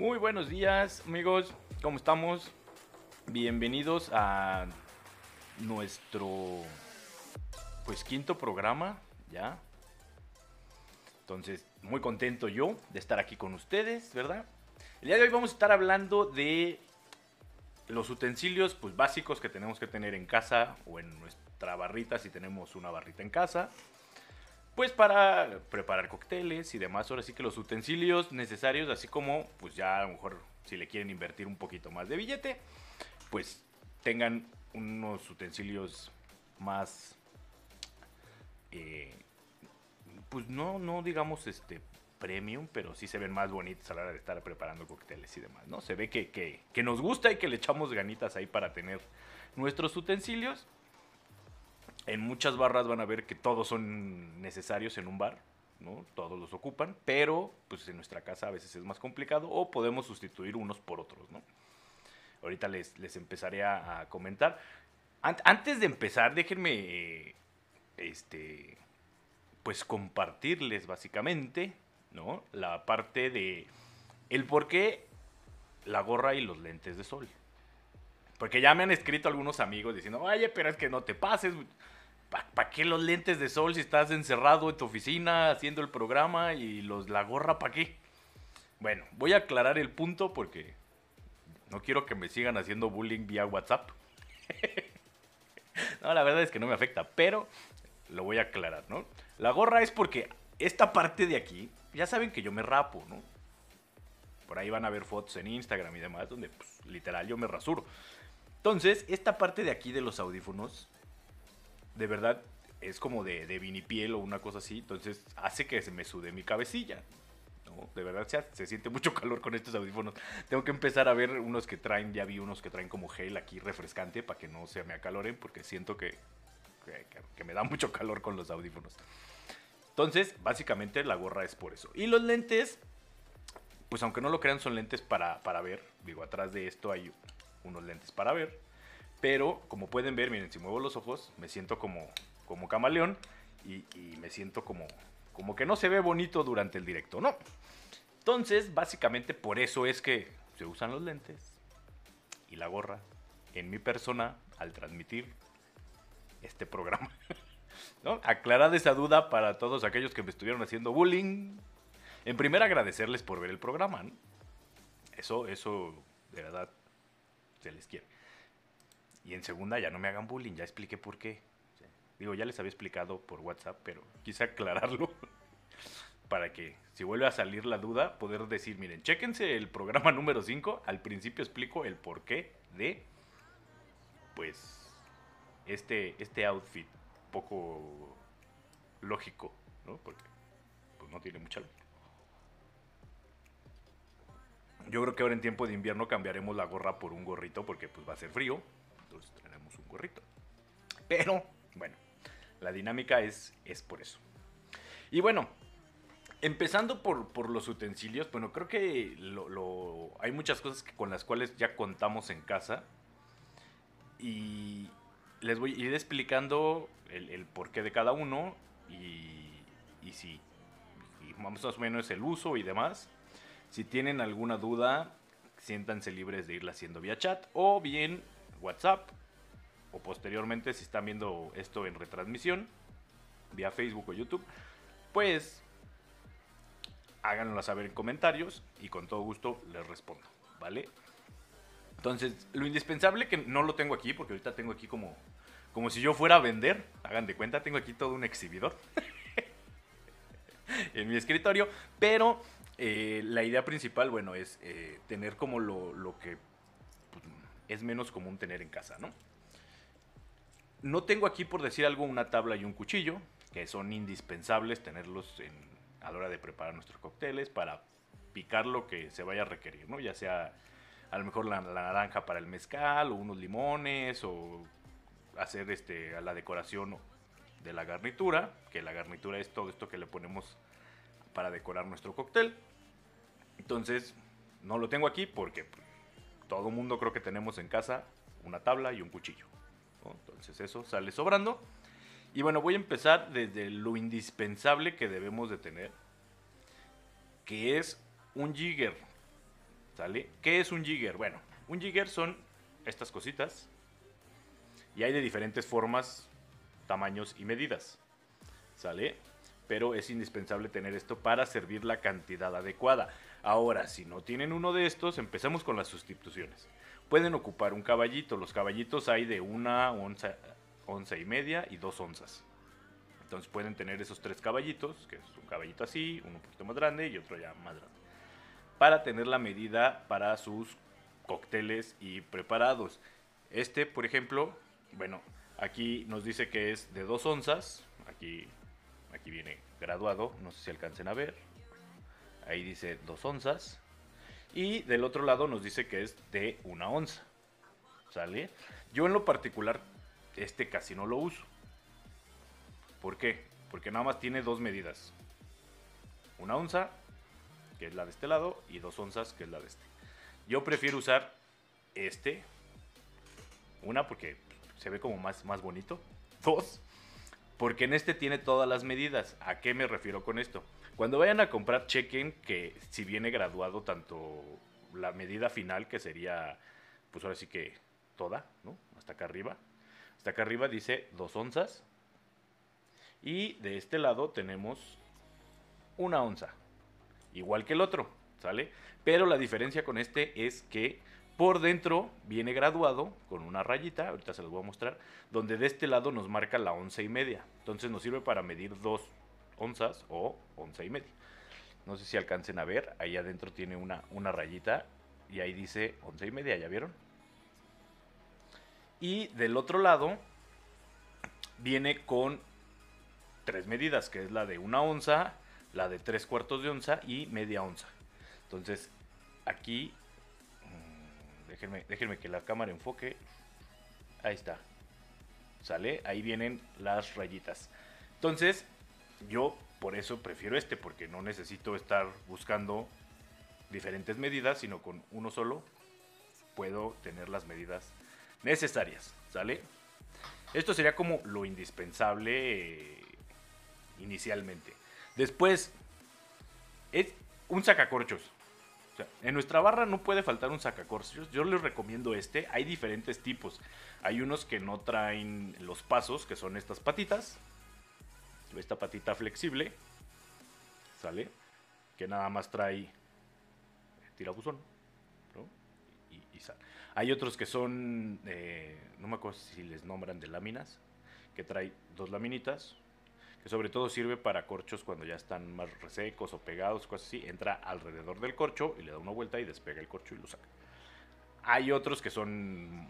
Muy buenos días, amigos. ¿Cómo estamos? Bienvenidos a nuestro pues quinto programa, ya. Entonces, muy contento yo de estar aquí con ustedes, ¿verdad? El día de hoy vamos a estar hablando de los utensilios pues básicos que tenemos que tener en casa o en nuestra barrita si tenemos una barrita en casa pues para preparar cócteles y demás. Ahora sí que los utensilios necesarios, así como pues ya a lo mejor si le quieren invertir un poquito más de billete, pues tengan unos utensilios más, eh, pues no, no digamos este premium, pero sí se ven más bonitos a la hora de estar preparando cócteles y demás, ¿no? Se ve que, que, que nos gusta y que le echamos ganitas ahí para tener nuestros utensilios. En muchas barras van a ver que todos son necesarios en un bar, ¿no? Todos los ocupan, pero pues en nuestra casa a veces es más complicado o podemos sustituir unos por otros, ¿no? Ahorita les, les empezaré a, comentar. antes de empezar, déjenme, este, pues compartirles básicamente, ¿no? La parte de el por qué la gorra y los lentes de sol. Porque ya me han escrito algunos amigos diciendo, oye, pero es que no te pases. ¿Para qué los lentes de sol si estás encerrado en tu oficina haciendo el programa y los, la gorra para qué? Bueno, voy a aclarar el punto porque no quiero que me sigan haciendo bullying vía WhatsApp. no, la verdad es que no me afecta, pero lo voy a aclarar, ¿no? La gorra es porque esta parte de aquí, ya saben que yo me rapo, ¿no? Por ahí van a ver fotos en Instagram y demás donde pues, literal yo me rasuro. Entonces, esta parte de aquí de los audífonos, de verdad, es como de, vinipiel o una cosa así. Entonces, hace que se me sude mi cabecilla. ¿no? De verdad, se, siente mucho calor con estos audífonos. Tengo que empezar a ver unos que traen, ya vi unos que traen como gel aquí refrescante para que no se me acaloren, porque siento que, que, me da mucho calor con los audífonos. Entonces, básicamente la gorra es por eso. Y los lentes, pues aunque no lo crean, son lentes para, para ver. Digo, atrás de esto hay unos lentes para ver. Pero como pueden ver, miren, si muevo los ojos, me siento como, como camaleón y, me siento como, como que no se ve bonito durante el directo, ¿no? Entonces, básicamente por eso es que se usan los lentes y la gorra en mi persona al transmitir este programa. ¿No? Aclarad esa duda para todos aquellos que me estuvieron haciendo bullying. En primer, agradecerles por ver el programa. Eso, eso, de verdad, se les quiere. Y en segunda, ya no me hagan bullying, ya expliqué por qué. Digo, ya les había explicado por WhatsApp, pero quise aclararlo para que si vuelve a salir la duda, poder decir, miren, chéquense el programa número 5, al principio explico el porqué de, pues, este, este outfit poco lógico, ¿no? Porque pues, no tiene mucha lógica. Yo creo que ahora en tiempo de invierno cambiaremos la gorra por un gorrito porque pues va a ser frío. Entonces tenemos un gorrito. Pero, bueno, la dinámica es, es por eso. Y bueno, empezando por, los utensilios, bueno, creo que lo, hay muchas cosas con las cuales ya contamos en casa. Y les voy a ir explicando el, porqué de cada uno y, y si, y más o menos el uso y demás. Si tienen alguna duda, siéntanse libres de irla haciendo vía chat o bien WhatsApp o posteriormente si están viendo esto en retransmisión vía Facebook o YouTube, pues háganlo saber en comentarios y con todo gusto les respondo, ¿vale? Entonces, lo indispensable que no lo tengo aquí porque ahorita tengo aquí como como si yo fuera a vender, hagan de cuenta, tengo aquí todo un exhibidor en mi escritorio, pero eh, la idea principal, bueno, es eh, tener como lo, que pues, es menos común tener en casa, ¿no? No tengo aquí, por decir algo, una tabla y un cuchillo, que son indispensables tenerlos a la hora de preparar nuestros cócteles para picar lo que se vaya a requerir, ¿no? Ya sea a lo mejor la, naranja para el mezcal o unos limones o hacer este, a la decoración de la garnitura, que la garnitura es todo esto que le ponemos para decorar nuestro cóctel. Entonces, no lo tengo aquí porque todo mundo creo que tenemos en casa una tabla y un cuchillo. Entonces eso sale sobrando. Y bueno, voy a empezar desde lo indispensable que debemos de tener, que es un jigger. ¿Sale? ¿Qué es un jigger? Bueno, un jigger son estas cositas. Y hay de diferentes formas, tamaños y medidas. ¿Sale? Pero es indispensable tener esto para servir la cantidad adecuada. Ahora, si no tienen uno de estos, empecemos con las sustituciones. Pueden ocupar un caballito. Los caballitos hay de una onza, onza y media y dos onzas. Entonces pueden tener esos tres caballitos, que es un caballito así, uno un poquito más grande y otro ya más grande. Para tener la medida para sus cócteles y preparados. Este, por ejemplo, bueno, aquí nos dice que es de dos onzas. Aquí, aquí viene graduado, no sé si alcancen a ver. Ahí dice dos onzas. Y del otro lado nos dice que es de una onza. ¿Sale? Yo en lo particular, este casi no lo uso. ¿Por qué? Porque nada más tiene dos medidas. Una onza, que es la de este lado, y dos onzas, que es la de este. Yo prefiero usar este. Una, porque se ve como más, más bonito. Dos, porque en este tiene todas las medidas. ¿A qué me refiero con esto? Cuando vayan a comprar, chequen que si viene graduado tanto la medida final, que sería, pues ahora sí que toda, ¿no? Hasta acá arriba. Hasta acá arriba dice dos onzas y de este lado tenemos una onza. Igual que el otro, ¿sale? Pero la diferencia con este es que por dentro viene graduado con una rayita, ahorita se los voy a mostrar, donde de este lado nos marca la once y media. Entonces nos sirve para medir dos onzas o once y media. No sé si alcancen a ver, ahí adentro tiene una, una rayita y ahí dice once y media, ¿ya vieron? Y del otro lado viene con tres medidas, que es la de una onza, la de tres cuartos de onza y media onza. Entonces, aquí, mm, déjenme, déjenme que la cámara enfoque. Ahí está. ¿Sale? Ahí vienen las rayitas. Entonces, yo por eso prefiero este, porque no necesito estar buscando diferentes medidas, sino con uno solo puedo tener las medidas necesarias. ¿Sale? Esto sería como lo indispensable eh, inicialmente. Después, es un sacacorchos. en nuestra barra no puede faltar un sacacorchos. Yo les recomiendo este. Hay diferentes tipos. Hay unos que no traen los pasos, que son estas patitas. Esta patita flexible. ¿Sale? Que nada más trae tirabuzón. Y, sale. Hay otros que son, eh, no me acuerdo si les nombran de láminas, que trae dos laminitas, que sobre todo sirve para corchos cuando ya están más resecos o pegados, cosas así. Entra alrededor del corcho y le da una vuelta y despega el corcho y lo saca. Hay otros que son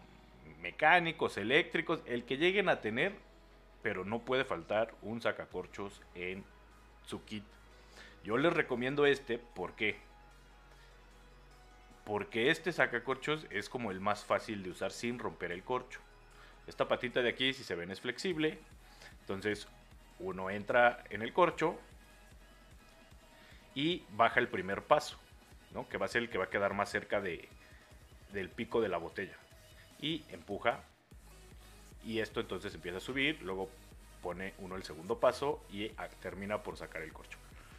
mecánicos, eléctricos, el que lleguen a tener, pero no puede faltar un sacacorchos en su kit. Yo les recomiendo este, ¿por qué? Porque este sacacorchos es como el más fácil de usar sin romper el corcho. Esta patita de aquí, si se ven, es flexible. Entonces uno entra en el corcho y baja el primer paso, ¿no? que va a ser el que va a quedar más cerca de, del pico de la botella. Y empuja. Y esto entonces empieza a subir, luego pone uno el segundo paso y termina por sacar el corcho.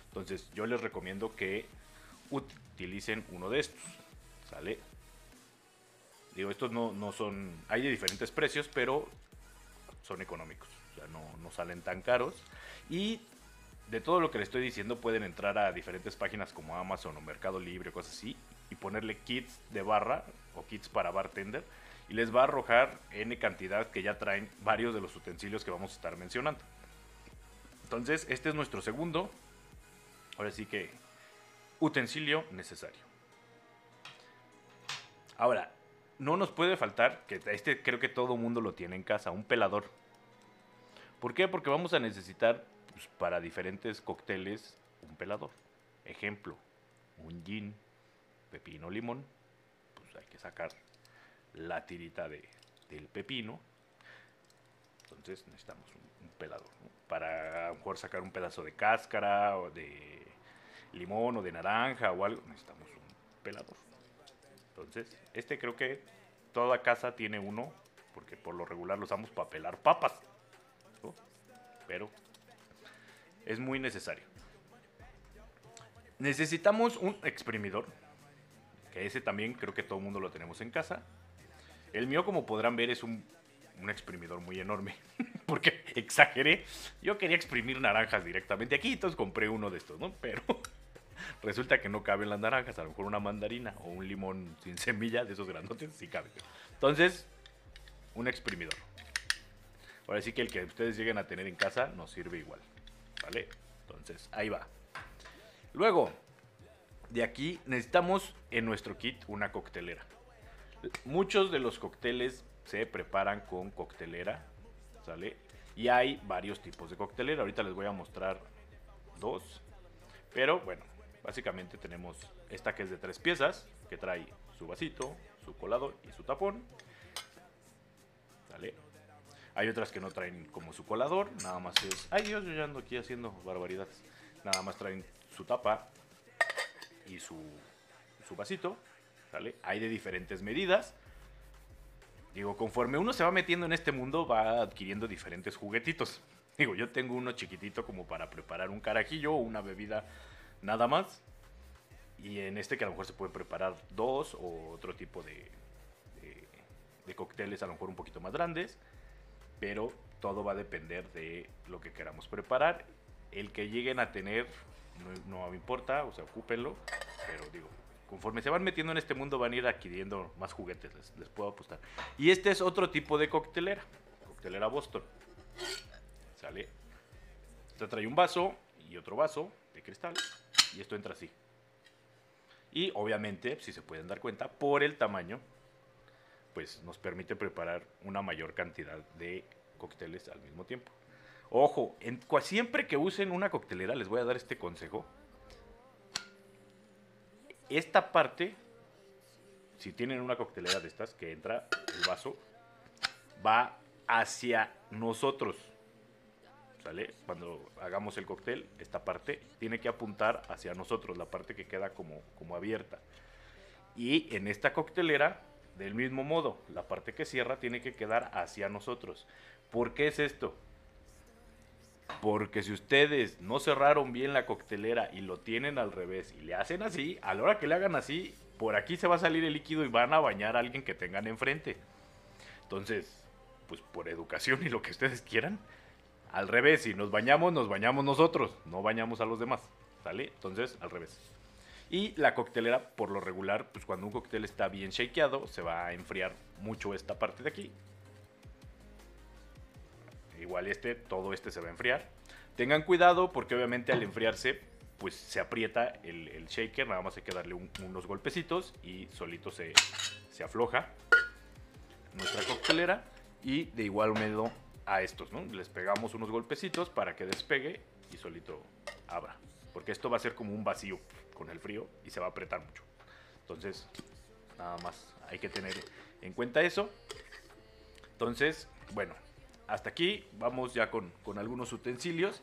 Entonces yo les recomiendo que utilicen uno de estos. ¿Sale? Digo, estos no, no son... Hay de diferentes precios, pero son económicos no, salen tan caros. Y de todo lo que le estoy diciendo pueden entrar a diferentes páginas como Amazon o Mercado Libre o cosas así y ponerle kits de barra o kits para bartender y les va a arrojar n cantidad que ya traen varios de los utensilios que vamos a estar mencionando. Entonces, este es nuestro segundo, ahora sí que utensilio necesario. Ahora, no nos puede faltar, que este creo que todo mundo lo tiene en casa, un pelador. ¿Por qué? Porque vamos a necesitar pues, para diferentes cócteles un pelador. Ejemplo, un gin, pepino, limón. Pues hay que sacar la tirita de, del pepino. Entonces necesitamos un, pelador. Para a lo mejor sacar un pedazo de cáscara o de limón o de naranja o algo, necesitamos un pelador. Entonces, este creo que toda casa tiene uno, porque por lo regular lo usamos para pelar papas pero es muy necesario. Necesitamos un exprimidor. que ese también creo que todo el mundo lo tenemos en casa. El mío, como podrán ver, es un, exprimidor muy enorme, porque exageré. Yo quería exprimir naranjas directamente aquí, entonces compré uno de estos, ¿no? Pero resulta que no caben las naranjas, a lo mejor una mandarina o un limón sin semilla de esos grandotes sí cabe. Entonces, un exprimidor. Ahora sí que el que ustedes lleguen a tener en casa nos sirve igual, ¿vale? Entonces, ahí va. Luego, de aquí necesitamos en nuestro kit una coctelera. Muchos de los cócteles se preparan con coctelera, ¿sale? Y hay varios tipos de coctelera. Ahorita les voy a mostrar dos. Pero bueno, básicamente tenemos esta que es de tres piezas, que trae su vasito, su colador y su tapón. ¿Sale? Hay otras que no traen como su colador, nada más es... Ay Dios, yo ya ando aquí haciendo barbaridades. Nada más traen su tapa y su, su vasito. ¿Sale? Hay de diferentes medidas. Digo, conforme uno se va metiendo en este mundo, va adquiriendo diferentes juguetitos. Digo, yo tengo uno chiquitito como para preparar un carajillo o una bebida nada más. Y en este que a lo mejor se pueden preparar dos o otro tipo de, de, de cócteles a lo mejor un poquito más grandes. Pero todo va a depender de lo que queramos preparar. El que lleguen a tener no, no me importa, o sea, ocúpenlo. Pero digo, conforme se van metiendo en este mundo van a ir adquiriendo más juguetes, les, les, puedo apostar. Y este es otro tipo de coctelera, coctelera Boston. ¿Sale? Esta trae un vaso y otro vaso de cristal y esto entra así. Y obviamente, si se pueden dar cuenta, por el tamaño, pues nos permite preparar una mayor cantidad de cócteles al mismo tiempo. Ojo, en, siempre que usen una coctelera, les voy a dar este consejo. Esta parte, si tienen una coctelera de estas que entra el vaso, va hacia nosotros. ¿Sale? Cuando hagamos el cóctel, esta parte tiene que apuntar hacia nosotros, la parte que queda como, como abierta. Y en esta coctelera, del mismo modo, la parte que cierra tiene que quedar hacia nosotros. ¿Por qué es esto? Porque si ustedes no cerraron bien la coctelera y lo tienen al revés y le hacen así, a la hora que le hagan así, por aquí se va a salir el líquido y van a bañar a alguien que tengan enfrente. Entonces, pues por educación y lo que ustedes quieran, al revés, si nos bañamos, nos bañamos nosotros, no bañamos a los demás, ¿sale? Entonces, al revés. Y la coctelera, por lo regular, pues cuando un cóctel está bien shakeado, se va a enfriar mucho esta parte de aquí igual este, todo este se va a enfriar. Tengan cuidado porque obviamente al enfriarse, pues se aprieta el, shaker, nada más hay que darle un, unos golpecitos y solito se, se afloja nuestra coctelera. Y de igual modo a estos, ¿no? Les pegamos unos golpecitos para que despegue y solito abra. Porque esto va a ser como un vacío con el frío y se va a apretar mucho. Entonces, nada más hay que tener en cuenta eso. Entonces, bueno, hasta aquí vamos ya con, con algunos utensilios.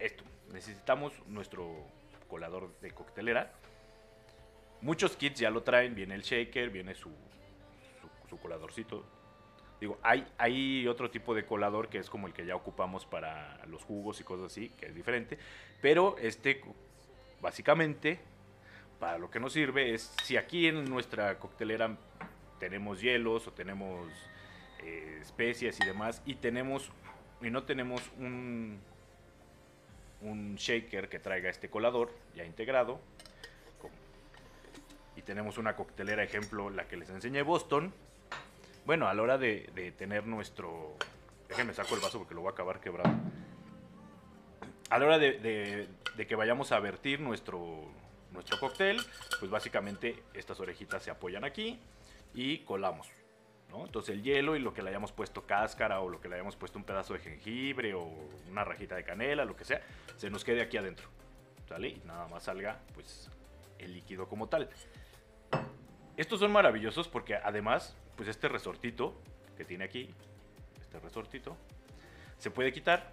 Esto, necesitamos nuestro colador de coctelera. Muchos kits ya lo traen, viene el shaker, viene su, coladorcito. Digo, hay, hay otro tipo de colador que es como el que ya ocupamos para los jugos y cosas así, que es diferente. Pero este, básicamente, para lo que nos sirve es, si aquí en nuestra coctelera tenemos hielos o tenemos eh, y demás y tenemos y no tenemos un un shaker que traiga este colador ya integrado y tenemos una coctelera ejemplo la que les enseñé Boston. Bueno a la hora de, tener nuestro déjenme saco el vaso porque lo voy a acabar quebrado. A la hora de, de, de que vayamos a vertir nuestro nuestro cóctel pues básicamente estas orejitas se apoyan aquí y colamos. ¿no? Entonces el hielo y lo que le hayamos puesto cáscara o lo que le hayamos puesto un pedazo de jengibre o una rajita de canela, lo que sea, se nos quede aquí adentro. ¿Sale? Y nada más salga pues el líquido como tal. Estos son maravillosos porque además, pues este resortito que tiene aquí, este resortito, se puede quitar.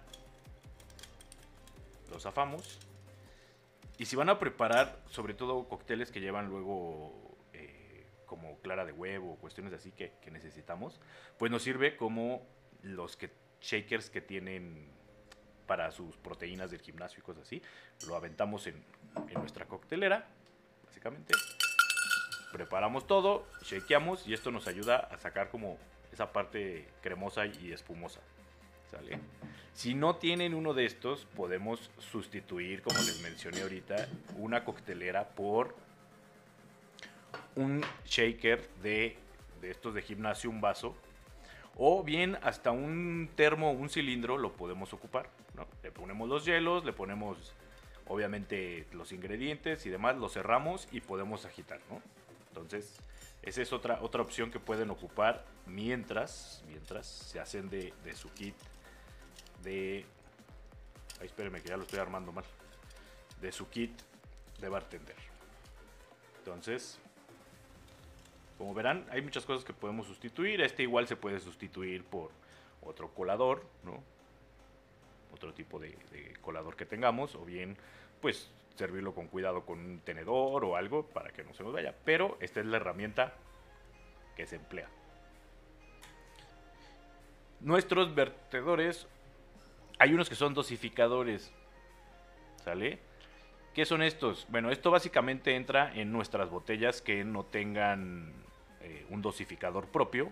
Lo zafamos. Y si van a preparar, sobre todo cócteles que llevan luego como clara de huevo cuestiones así que, que, necesitamos, pues nos sirve como los que, shakers que tienen para sus proteínas del gimnasio y cosas así. Lo aventamos en, en nuestra coctelera, básicamente. Preparamos todo, shakeamos y esto nos ayuda a sacar como esa parte cremosa y espumosa. ¿Sale? Si no tienen uno de estos, podemos sustituir, como les mencioné ahorita, una coctelera por un shaker de, de estos de gimnasio, un vaso, o bien hasta un termo, un cilindro lo podemos ocupar. ¿no? Le ponemos los hielos, le ponemos obviamente los ingredientes y demás, lo cerramos y podemos agitar. ¿no? Entonces, esa es otra, otra opción que pueden ocupar mientras, mientras se hacen de, su kit de... Ay, espérenme que ya lo estoy armando mal. De su kit de bartender. Entonces, como verán, hay muchas cosas que podemos sustituir. Este igual se puede sustituir por otro colador, ¿no? Otro tipo de, de colador que tengamos. O bien, pues, servirlo con cuidado con un tenedor o algo para que no se nos vaya. Pero esta es la herramienta que se emplea. Nuestros vertedores hay unos que son dosificadores. ¿Sale? ¿Qué son estos? Bueno, esto básicamente entra en nuestras botellas que no tengan eh, un dosificador propio.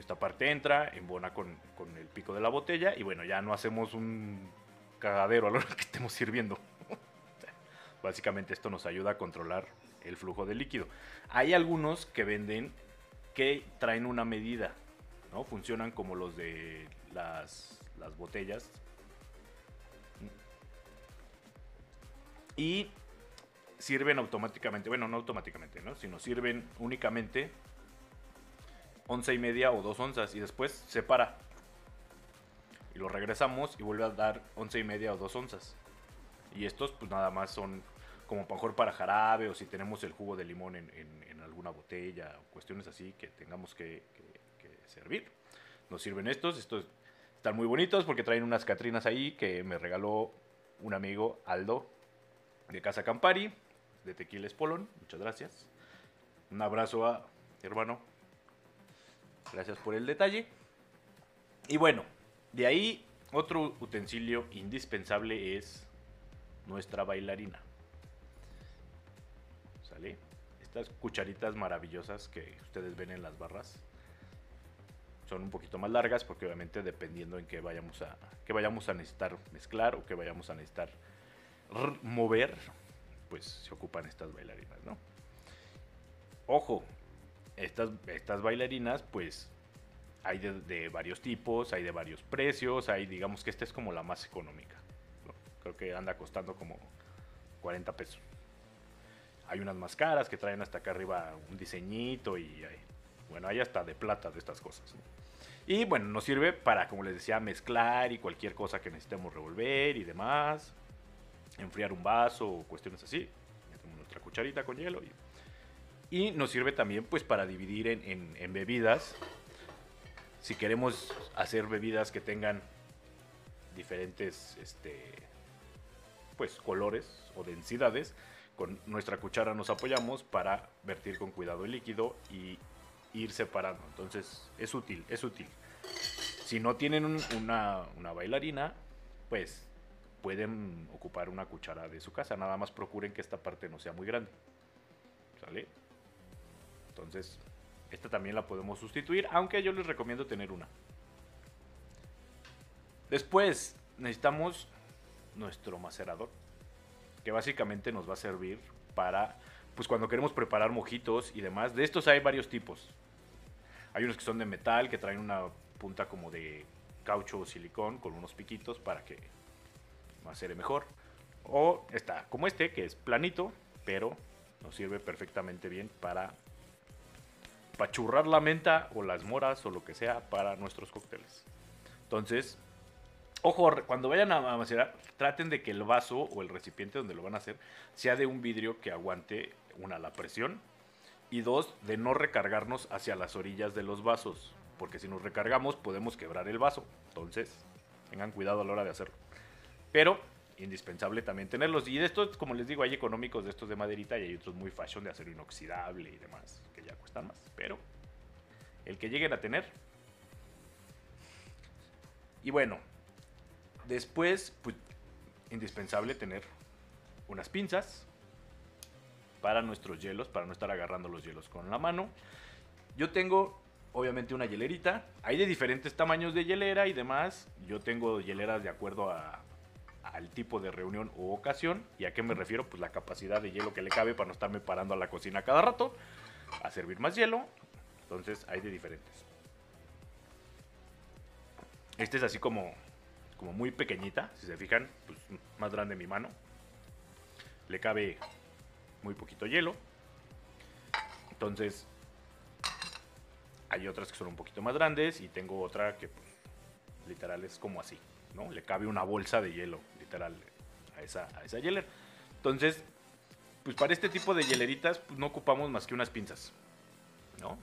Esta parte entra, embona con, con, el pico de la botella y bueno, ya no hacemos un cagadero a hora que estemos sirviendo. Básicamente esto nos ayuda a controlar el flujo de líquido. Hay algunos que venden que traen una medida, ¿no? Funcionan como los de las, las botellas. Y sirven automáticamente, bueno, no automáticamente, ¿no? Sino sirven únicamente once y media o dos onzas y después se para. Y lo regresamos y vuelve a dar once y media o dos onzas. Y estos pues nada más son como mejor para jarabe o si tenemos el jugo de limón en, en, en alguna botella o cuestiones así que tengamos que, que, que servir. Nos sirven estos, estos están muy bonitos porque traen unas catrinas ahí que me regaló un amigo Aldo de Casa Campari, de Tequiles Polón. Muchas gracias. Un abrazo a hermano. Gracias por el detalle. Y bueno, de ahí otro utensilio indispensable es nuestra bailarina. ¿Sale? Estas cucharitas maravillosas que ustedes ven en las barras son un poquito más largas porque obviamente dependiendo en qué vayamos a que vayamos a necesitar mezclar o que vayamos a necesitar mover, pues se ocupan estas bailarinas, ¿no? Ojo, estas, estas bailarinas pues hay de, varios tipos, hay de varios precios, hay digamos que esta es como la más económica. Creo que anda costando como 40 pesos. Hay unas más caras que traen hasta acá arriba un diseñito y hay, bueno, hay hasta de plata de estas cosas. Y bueno, nos sirve para, como les decía, mezclar y cualquier cosa que necesitemos revolver y demás. Enfriar un vaso o cuestiones así. Metemos nuestra cucharita con hielo. Y, nos sirve también pues para dividir en, bebidas. Si queremos hacer bebidas que tengan diferentes este, pues, colores o densidades, con nuestra cuchara nos apoyamos para vertir con cuidado el líquido y ir separando. Entonces es útil, es útil. Si no tienen un, una, una, bailarina, pues pueden ocupar una cuchara de su casa. Nada más procuren que esta parte no sea muy grande. ¿Sale? Entonces, esta también la podemos sustituir, aunque yo les recomiendo tener una. Después necesitamos nuestro macerador, que básicamente nos va a servir para, pues cuando queremos preparar mojitos y demás. De estos hay varios tipos. Hay unos que son de metal, que traen una punta como de caucho o silicón con unos piquitos para que macere mejor. O está como este, que es planito, pero nos sirve perfectamente bien para pachurrar la menta o las moras o lo que sea para nuestros cócteles. Entonces, ojo, cuando vayan a macerar, traten de que el vaso o el recipiente donde lo van a hacer sea de un vidrio que aguante una la presión y dos, de no recargarnos hacia las orillas de los vasos, porque si nos recargamos podemos quebrar el vaso. Entonces, tengan cuidado a la hora de hacerlo. Pero, indispensable también tenerlos. Y de estos, como les digo, hay económicos de estos de maderita y hay otros muy fashion de acero inoxidable y demás, que ya cuestan más. Pero, el que lleguen a tener. Y bueno, después, pues, indispensable tener unas pinzas para nuestros hielos, para no estar agarrando los hielos con la mano. Yo tengo obviamente una hielerita. Hay de diferentes tamaños de hielera y demás. Yo tengo hieleras de acuerdo a, al tipo de reunión u ocasión. ¿Y a qué me refiero? Pues la capacidad de hielo que le cabe para no estarme parando a la cocina cada rato a servir más hielo. Entonces hay de diferentes. Este es así como, como muy pequeñita, si se fijan, pues más grande mi mano. Le cabe muy poquito hielo. Entonces hay otras que son un poquito más grandes y tengo otra que pues, literal es como así, ¿no? Le cabe una bolsa de hielo, literal, a esa, a esa hielera. Entonces, pues para este tipo de hieleritas pues, no ocupamos más que unas pinzas, ¿no?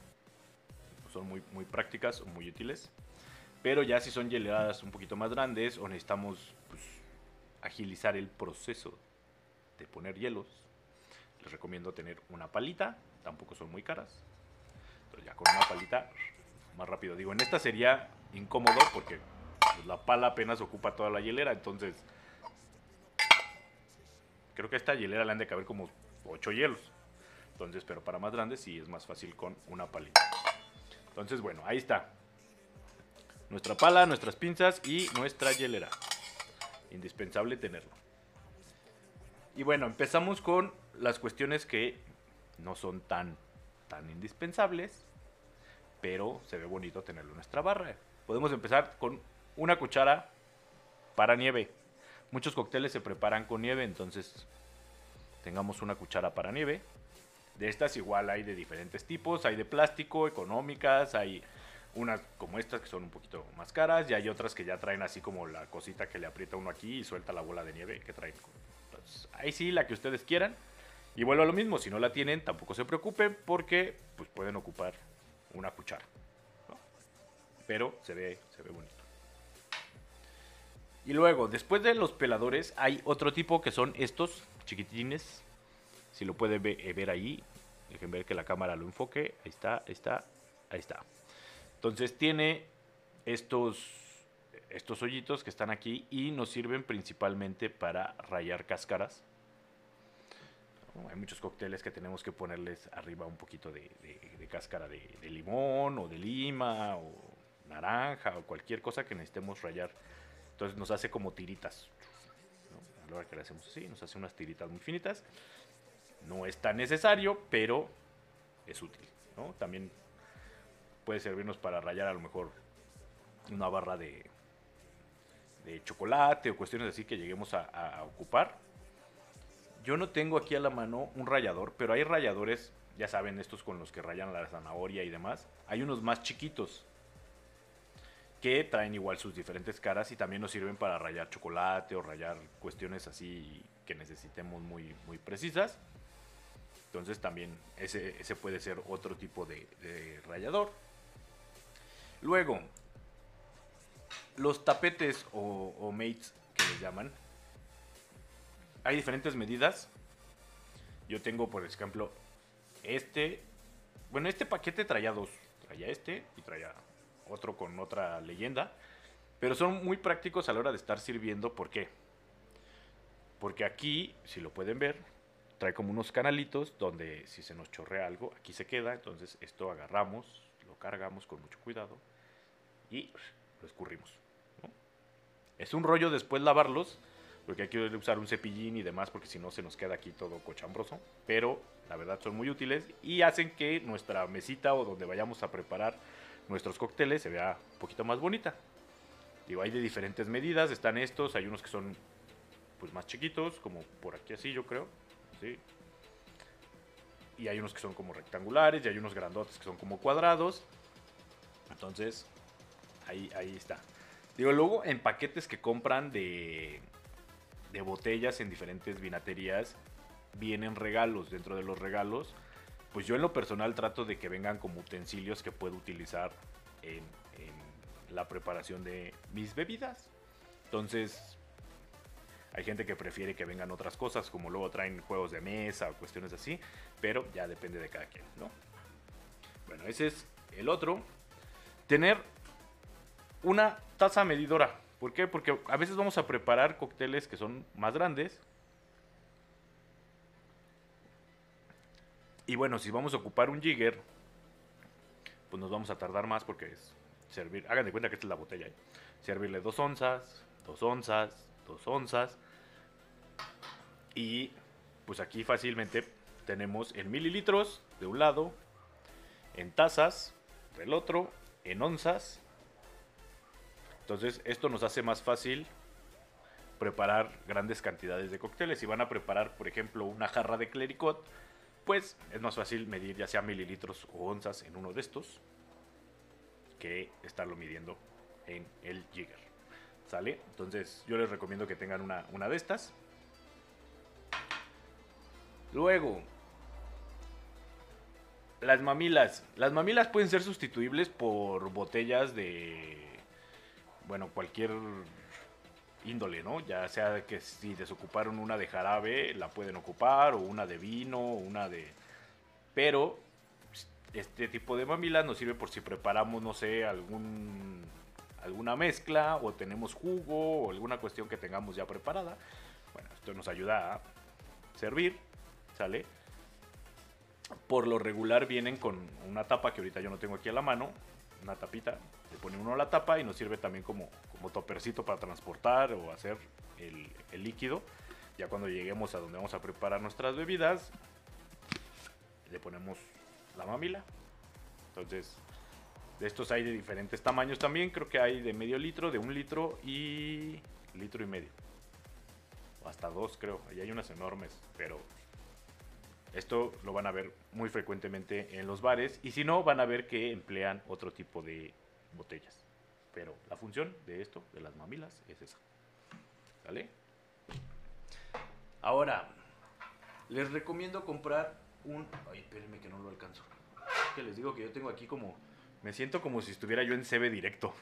Son muy, muy prácticas muy útiles. Pero ya si son hieleradas un poquito más grandes o necesitamos pues, agilizar el proceso de poner hielos, les recomiendo tener una palita, tampoco son muy caras. Entonces ya con una palita más rápido. Digo, en esta sería incómodo porque pues, la pala apenas ocupa toda la hielera, entonces creo que a esta hielera le han de caber como 8 hielos. Entonces, pero para más grandes sí es más fácil con una palita. Entonces, bueno, ahí está. Nuestra pala, nuestras pinzas y nuestra hielera. Indispensable tenerlo. Y bueno, empezamos con las cuestiones que no son tan, tan indispensables, pero se ve bonito tenerlo en nuestra barra. Podemos empezar con una cuchara para nieve. Muchos cócteles se preparan con nieve, entonces tengamos una cuchara para nieve. De estas igual hay de diferentes tipos, hay de plástico, económicas, hay unas como estas que son un poquito más caras y hay otras que ya traen así como la cosita que le aprieta uno aquí y suelta la bola de nieve que traen. Entonces, ahí sí, la que ustedes quieran. Y vuelvo a lo mismo, si no la tienen, tampoco se preocupen porque pues, pueden ocupar una cuchara. Pero se ve, se ve bonito. Y luego, después de los peladores, hay otro tipo que son estos chiquitines. Si lo pueden ver, ahí, dejen ver que la cámara lo enfoque. Ahí está, ahí está, ahí está. Entonces tiene estos, estos hoyitos que están aquí y nos sirven principalmente para rayar cáscaras. Hay muchos cócteles que tenemos que ponerles arriba un poquito de, cáscara de, limón o de lima o naranja o cualquier cosa que necesitemos rayar. Entonces nos hace como tiritas. A la hora que le hacemos así, nos hace unas tiritas muy finitas. No es tan necesario, pero es útil. También puede servirnos para rayar a lo mejor una barra de, de chocolate o cuestiones así que lleguemos a, ocupar. Yo no tengo aquí a la mano un rallador, pero hay ralladores, ya saben, estos con los que rayan la zanahoria y demás. Hay unos más chiquitos que traen igual sus diferentes caras y también nos sirven para rayar chocolate o rayar cuestiones así que necesitemos muy, muy precisas. Entonces también ese, puede ser otro tipo de, de rallador. Luego, los tapetes o, mates que les llaman. Hay diferentes medidas. Yo tengo, por ejemplo, este. Bueno, este paquete traía dos. Traía este y traía otro con otra leyenda. Pero son muy prácticos a la hora de estar sirviendo. ¿Por qué? Porque aquí, si lo pueden ver, trae como unos canalitos donde si se nos chorrea algo, aquí se queda. Entonces esto agarramos, lo cargamos con mucho cuidado y lo escurrimos. Es un rollo después lavarlos, porque hay que usar un cepillín y demás, porque si no se nos queda aquí todo cochambroso. Pero la verdad son muy útiles y hacen que nuestra mesita o donde vayamos a preparar nuestros cócteles se vea un poquito más bonita. Digo, hay de diferentes medidas, están estos, hay unos que son pues más chiquitos, como por aquí así yo creo. Y hay unos que son como rectangulares y hay unos grandotes que son como cuadrados. Entonces, Ahí, ahí está. Digo, luego en paquetes que compran de, de botellas en diferentes vinaterías, vienen regalos. Dentro de los regalos, pues yo en lo personal trato de que vengan como utensilios que puedo utilizar en, la preparación de mis bebidas. Entonces, hay gente que prefiere que vengan otras cosas, como luego traen juegos de mesa o cuestiones así, pero ya depende de cada quien, ¿no? Bueno, ese es el otro. Tener una taza medidora, ¿Por qué? Porque a veces vamos a preparar cócteles que son más grandes. Y bueno, si vamos a ocupar un jigger, pues nos vamos a tardar más porque es servir. Hagan de cuenta que esta es la botella. ¿eh? Servirle dos onzas, dos onzas, dos onzas. Y pues aquí fácilmente tenemos en mililitros de un lado, en tazas del otro, en onzas. Entonces esto nos hace más fácil preparar grandes cantidades de cócteles. Si van a preparar, por ejemplo, una jarra de clericot, pues es más fácil medir ya sea mililitros o onzas en uno de estos que estarlo midiendo en el jigger. ¿Sale? Entonces yo les recomiendo que tengan una, una de estas. Luego, las mamilas. Las mamilas pueden ser sustituibles por botellas de, bueno, cualquier índole, ¿no? Ya sea que si desocuparon una de jarabe, la pueden ocupar, o una de vino, o una de... Pero este tipo de mamilas nos sirve por si preparamos, no sé, algún, alguna mezcla, o tenemos jugo, o alguna cuestión que tengamos ya preparada. Bueno, esto nos ayuda a servir, ¿sale? Por lo regular vienen con una tapa que ahorita yo no tengo aquí a la mano, una tapita, le pone uno la tapa y nos sirve también como, como topercito para transportar o hacer el, el líquido. Ya cuando lleguemos a donde vamos a preparar nuestras bebidas, le ponemos la mamila. Entonces, de estos hay de diferentes tamaños también. Creo que hay de medio litro, de un litro y litro y medio. Hasta dos, creo. Ahí hay unas enormes, pero esto lo van a ver muy frecuentemente en los bares y si no van a ver que emplean otro tipo de botellas. Pero la función de esto, de las mamilas, es esa. ¿Vale? Ahora, les recomiendo comprar un... Ay, espérenme que no lo alcanzo. Que les digo que yo tengo aquí como... Me siento como si estuviera yo en CB directo.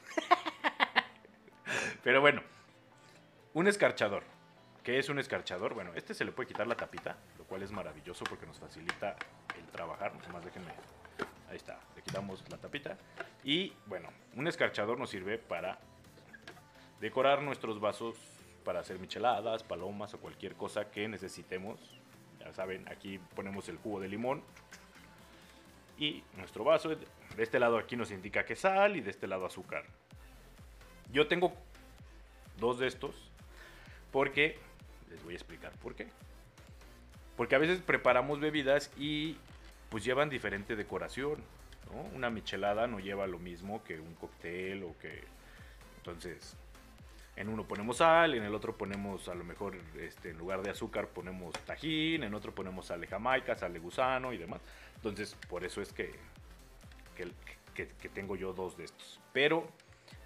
Pero bueno, un escarchador. ¿Qué es un escarchador? Bueno, este se le puede quitar la tapita, cual es maravilloso porque nos facilita el trabajar. Más déjenme. Ahí está, le quitamos la tapita. Y bueno, un escarchador nos sirve para decorar nuestros vasos para hacer micheladas, palomas o cualquier cosa que necesitemos. Ya saben, aquí ponemos el jugo de limón y nuestro vaso. De este lado aquí nos indica que sal y de este lado azúcar. Yo tengo dos de estos porque les voy a explicar por qué. Porque a veces preparamos bebidas y pues llevan diferente decoración. ¿no? Una michelada no lleva lo mismo que un cóctel o que... Entonces, en uno ponemos sal, en el otro ponemos a lo mejor este, en lugar de azúcar ponemos tajín, en otro ponemos sal de jamaica, sal de gusano y demás. Entonces, por eso es que, que, que, que tengo yo dos de estos. Pero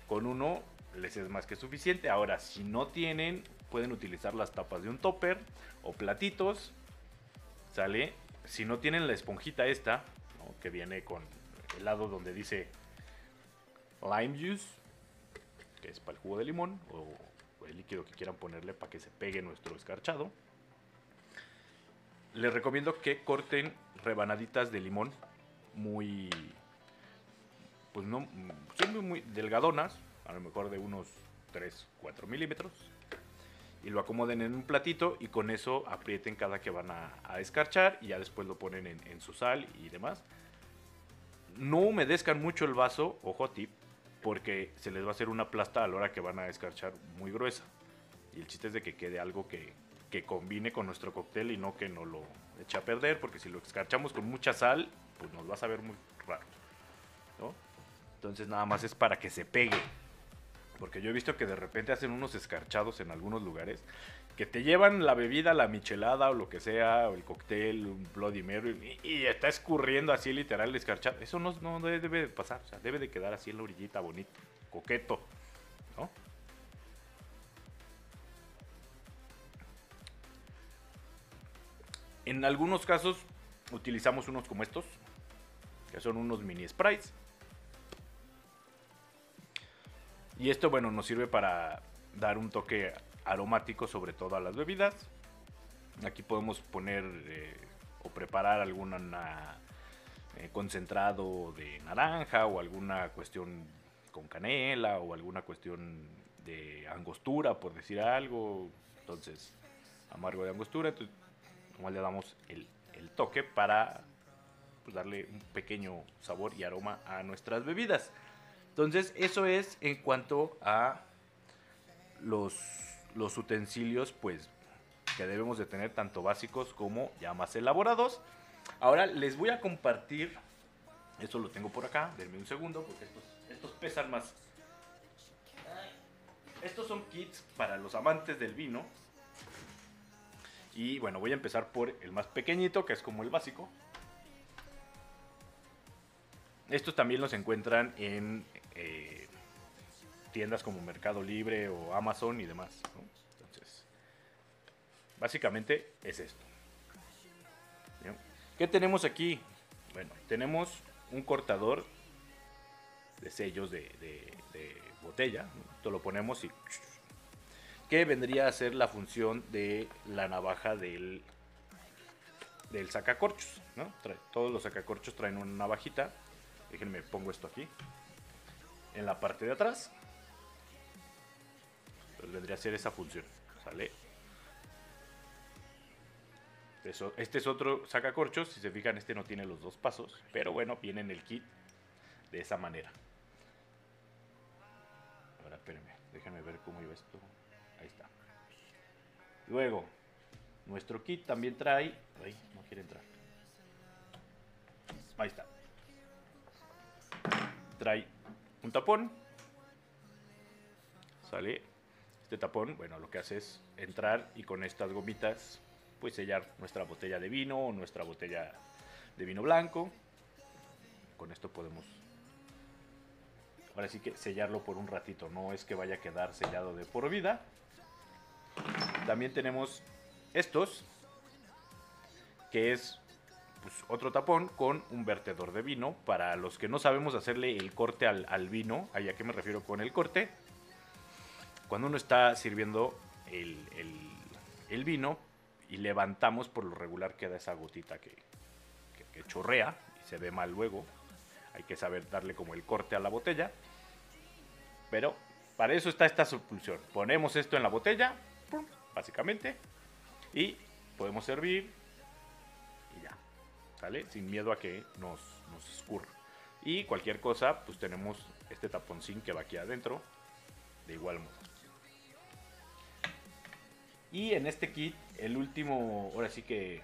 con uno les es más que suficiente. Ahora, si no tienen, pueden utilizar las tapas de un topper o platitos. ¿Sale? Si no tienen la esponjita esta, que viene con el lado donde dice lime juice, que es para el jugo de limón, o el líquido que quieran ponerle para que se pegue nuestro escarchado. Les recomiendo que corten rebanaditas de limón muy, pues no, son muy, muy delgadonas, a lo mejor de unos 3, 4 milímetros y lo acomoden en un platito y con eso aprieten cada que van a, a escarchar y ya después lo ponen en, en, su sal y demás. No humedezcan mucho el vaso, ojo tip, porque se les va a hacer una plasta a la hora que van a escarchar muy gruesa. Y el chiste es de que quede algo que, que combine con nuestro cóctel y no que no lo eche a perder, porque si lo escarchamos con mucha sal, pues nos va a saber muy raro. ¿no? Entonces nada más es para que se pegue. Porque yo he visto que de repente hacen unos escarchados en algunos lugares que te llevan la bebida, la michelada o lo que sea, o el cóctel, un Bloody Mary, y, está escurriendo así literal el escarchado. Eso no, no debe de pasar, o sea, debe de quedar así en la orillita, bonito, coqueto, ¿no? En algunos casos utilizamos unos como estos, que son unos mini sprites. Y esto, bueno, nos sirve para dar un toque aromático sobre todo a las bebidas. Aquí podemos poner eh, o preparar algún eh, concentrado de naranja o alguna cuestión con canela o alguna cuestión de angostura, por decir algo. Entonces, amargo de angostura. Le damos el, el toque para pues, darle un pequeño sabor y aroma a nuestras bebidas. Entonces, eso es en cuanto a los, utensilios, pues, que debemos de tener tanto básicos como ya más elaborados. Ahora les voy a compartir, esto lo tengo por acá, denme un segundo, porque estos, estos pesan más. Estos son kits para los amantes del vino. Y bueno, voy a empezar por el más pequeñito, que es como el básico. Estos también los encuentran en eh, tiendas como Mercado Libre o Amazon y demás. Entonces, básicamente es esto. ¿Qué tenemos aquí? Bueno, tenemos un cortador de sellos de, botella. Esto lo ponemos y... Que vendría a ser la función de la navaja del, del sacacorchos. ¿no? todos los sacacorchos traen una navajita. Déjenme, pongo esto aquí. En la parte de atrás. Vendría a ser esa función. ¿Sale? este es otro sacacorchos. Si se fijan, este no tiene los dos pasos. Pero bueno, viene en el kit de esa manera. Ahora, espérenme. Déjenme ver cómo iba esto. Ahí está. Luego, nuestro kit también trae... Ay, no quiere entrar. Ahí está. Trae un tapón. Sale. Este tapón, bueno, lo que hace es entrar y con estas gomitas pues sellar nuestra botella de vino o nuestra botella de vino blanco. Con esto podemos ahora sí que sellarlo por un ratito, no es que vaya a quedar sellado de por vida. También tenemos estos, que es pues, otro tapón con un vertedor de vino. Para los que no sabemos hacerle el corte al, vino, ¿a qué me refiero con el corte? Cuando uno está sirviendo el, el vino, y levantamos, por lo regular queda esa gotita que, chorrea y se ve mal luego. Hay que saber darle como el corte a la botella. Pero para eso está esta supulsión. Ponemos esto en la botella, básicamente, y podemos servir. ¿Sale? Sin miedo a que nos, nos escurra. Y cualquier cosa, pues tenemos este taponcín que va aquí adentro, de igual modo. Y en este kit, el último, ahora sí que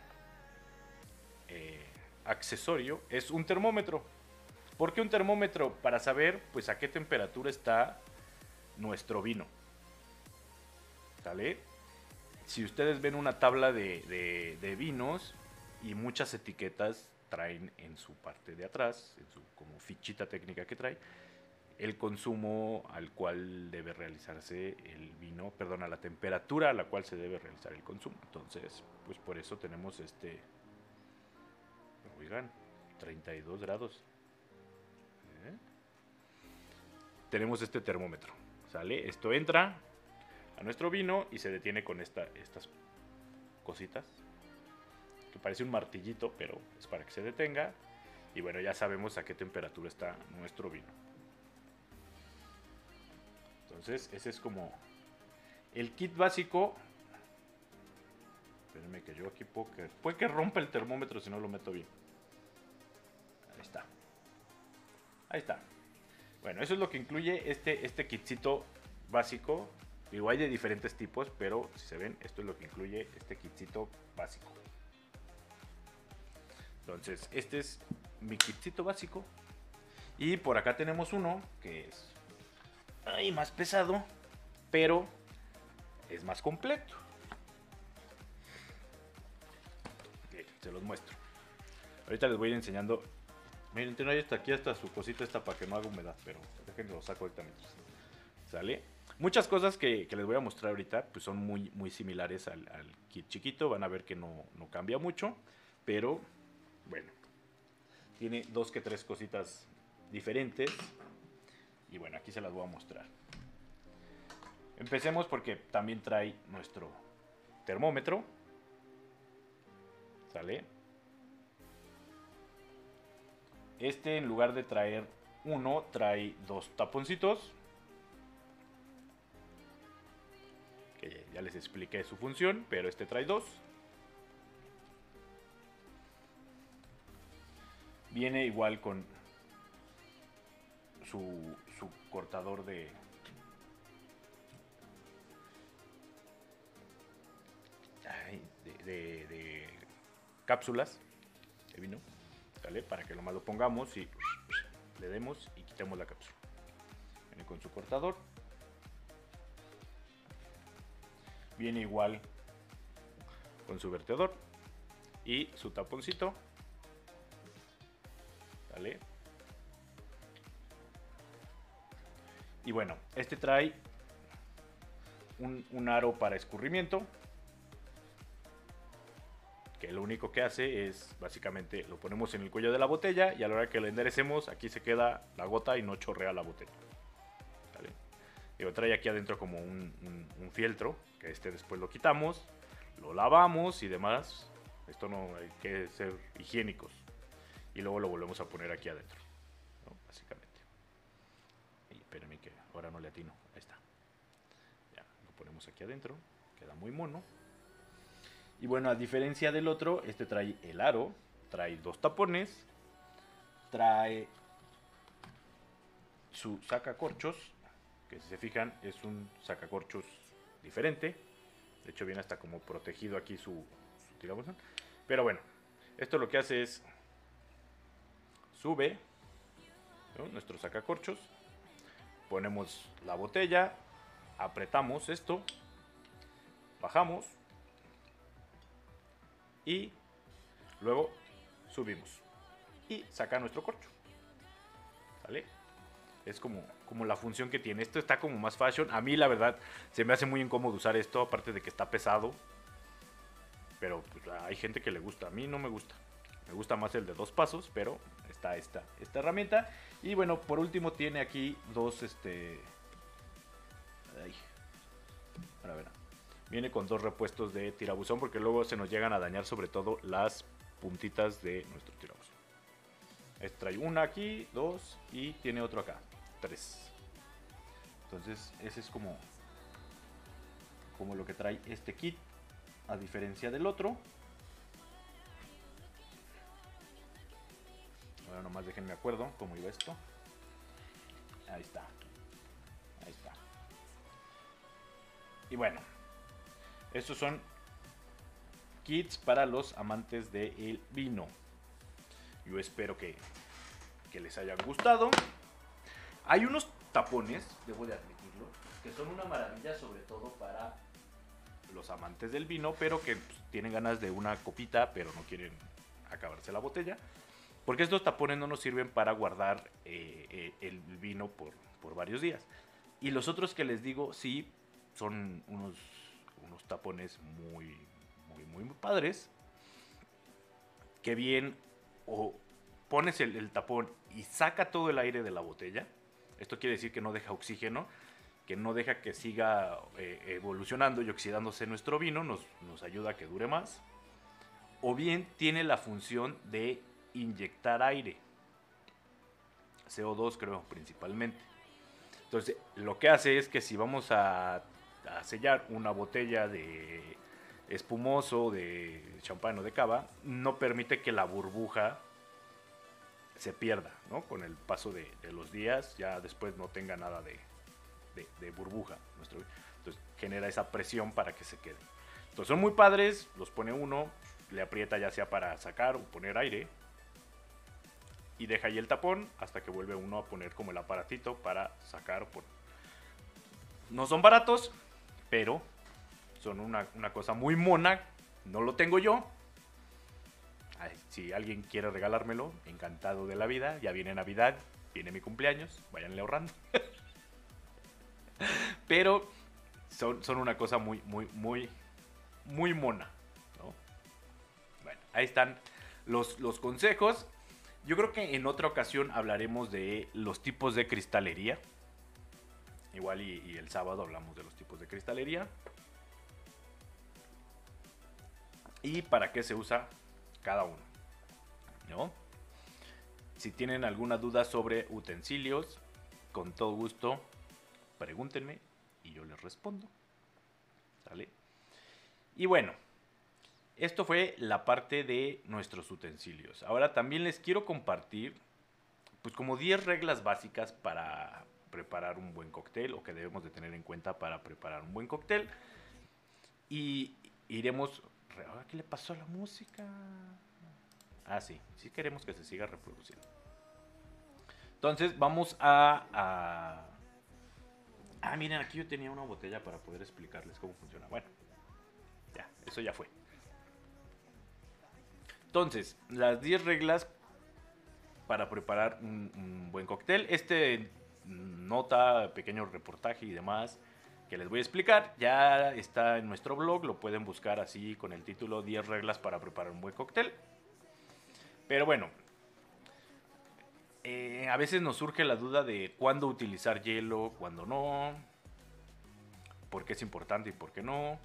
eh, accesorio es un termómetro. ¿Por qué un termómetro? Para saber pues a qué temperatura está nuestro vino. ¿Sale? Si ustedes ven una tabla de, de vinos y muchas etiquetas traen en su parte de atrás, en su como fichita técnica que trae, el consumo al cual debe realizarse el vino, perdón, a la temperatura a la cual se debe realizar el consumo. Entonces, pues por eso tenemos este, oigan, 32 grados. ¿Eh? Tenemos este termómetro, ¿sale? Esto entra a nuestro vino y se detiene con esta, estas cositas, que parece un martillito, pero es para que se detenga. Y bueno, ya sabemos a qué temperatura está nuestro vino. Entonces, ese es como el kit básico. Espérenme que yo aquí puedo que, puede que rompa el termómetro si no lo meto bien. Ahí está. Ahí está. Bueno, eso es lo que incluye este, este kitcito básico. Digo, hay de diferentes tipos, pero si se ven, esto es lo que incluye este kitcito básico. Entonces, este es mi kitcito básico. Y por acá tenemos uno que es Ay, más pesado, pero es más completo. se los muestro. Ahorita les voy enseñando. Miren, tiene hasta aquí hasta su cosita esta para que no haga humedad, pero déjenme lo saco ahorita mientras. ¿Sale? Muchas cosas que, les voy a mostrar ahorita pues son muy, muy similares al, kit chiquito. Van a ver que no, no cambia mucho, pero bueno. Tiene dos que tres cositas diferentes. Y bueno, aquí se las voy a mostrar. Empecemos porque también trae nuestro termómetro. ¿Sale? Este en lugar de traer uno, trae dos taponcitos. ya les expliqué su función, pero este trae dos. Viene igual con su, su cortador de, de, cápsulas vino, ¿sale? Para que nomás lo pongamos y le demos y quitemos la cápsula. Viene con su cortador. Viene igual con su vertedor y su taponcito. ¿Sale? Y bueno, este trae un, aro para escurrimiento. Que lo único que hace es básicamente lo ponemos en el cuello de la botella y a la hora que lo enderecemos, aquí se queda la gota y no chorrea la botella. ¿Vale? Digo, trae aquí adentro como un- un fieltro, que este después lo quitamos, lo lavamos y demás. Esto no hay que ser higiénicos. Y luego lo volvemos a poner aquí adentro. Básicamente. Y que ahora no le atino. Ahí está. Ya, lo ponemos aquí adentro. Queda muy mono. Y bueno, a diferencia del otro, este trae el aro, trae dos tapones, trae su sacacorchos, que si se fijan es un sacacorchos diferente. De hecho viene hasta como protegido aquí su, su tirabuzón. Pero bueno, esto lo que hace es sube nuestro sacacorchos, ponemos la botella, apretamos esto, bajamos y luego subimos y saca nuestro corcho. ¿Sale? Es como, como la función que tiene. Esto está como más fashion. A mí la verdad se me hace muy incómodo usar esto, aparte de que está pesado. Pero pues, hay gente que le gusta. A mí no me gusta. Me gusta más el de dos pasos, pero está esta, esta herramienta. Y bueno, por último tiene aquí dos, este... Ay. Ahora verán. Viene con dos repuestos de tirabuzón porque luego se nos llegan a dañar sobre todo las puntitas de nuestro tirabuzón. Este trae una aquí, dos y tiene otro acá, tres. Entonces ese es como, como lo que trae este kit a diferencia del otro. Ahora nomás déjenme acuerdo cómo iba esto. Ahí está. Ahí está. Y bueno, estos son kits para los amantes del vino. Yo espero que, que les hayan gustado. Hay unos tapones, debo de admitirlo, que son una maravilla sobre todo para los amantes del vino, pero que pues, tienen ganas de una copita, pero no quieren acabarse la botella. Porque estos tapones no nos sirven para guardar eh, eh, el vino por, por varios días. Y los otros que les digo, sí, son unos, unos tapones muy, muy, muy, padres. Que bien o pones el, el tapón y saca todo el aire de la botella. Esto quiere decir que no deja oxígeno, que no deja que siga eh, evolucionando y oxidándose nuestro vino, nos, nos ayuda a que dure más. O bien tiene la función de inyectar aire. CO2 creo principalmente. Entonces lo que hace es que si vamos a, sellar una botella de espumoso, de champán o de cava, no permite que la burbuja se pierda, ¿no? Con el paso de, los días, ya después no tenga nada de, burbuja. Entonces genera esa presión para que se quede. Entonces son muy padres, los pone uno, le aprieta ya sea para sacar o poner aire. Y deja ahí el tapón hasta que vuelve uno a poner como el aparatito para sacar. o pon- No son baratos, pero son una, una cosa muy mona. No lo tengo yo. Si alguien quiere regalármelo, encantado de la vida. Ya viene Navidad, viene mi cumpleaños, váyanle ahorrando. Pero son, son una cosa muy, muy, muy, muy mona. ¿no? Bueno, ahí están los, los consejos. Yo creo que en otra ocasión hablaremos de los tipos de cristalería. Igual y, el sábado hablamos de los tipos de cristalería. Y para qué se usa cada uno. ¿No? Si tienen alguna duda sobre utensilios, con todo gusto, pregúntenme y yo les respondo. ¿Sale? Y bueno, esto fue la parte de nuestros utensilios. Ahora también les quiero compartir, pues como 10 reglas básicas para preparar un buen cóctel o que debemos de tener en cuenta para preparar un buen cóctel. Y iremos... ¿Qué le pasó a la música? Ah, sí, sí queremos que se siga reproduciendo. Entonces vamos a, Ah, miren, aquí yo tenía una botella para poder explicarles cómo funciona. Bueno, ya, eso ya fue. Entonces, las 10 reglas para preparar un, buen cóctel. Este nota, pequeño reportaje y demás que les voy a explicar ya está en nuestro blog. Lo pueden buscar así con el título 10 reglas para preparar un buen cóctel. Pero bueno, eh, a veces nos surge la duda de cuándo utilizar hielo, cuándo no, por qué es importante y por qué no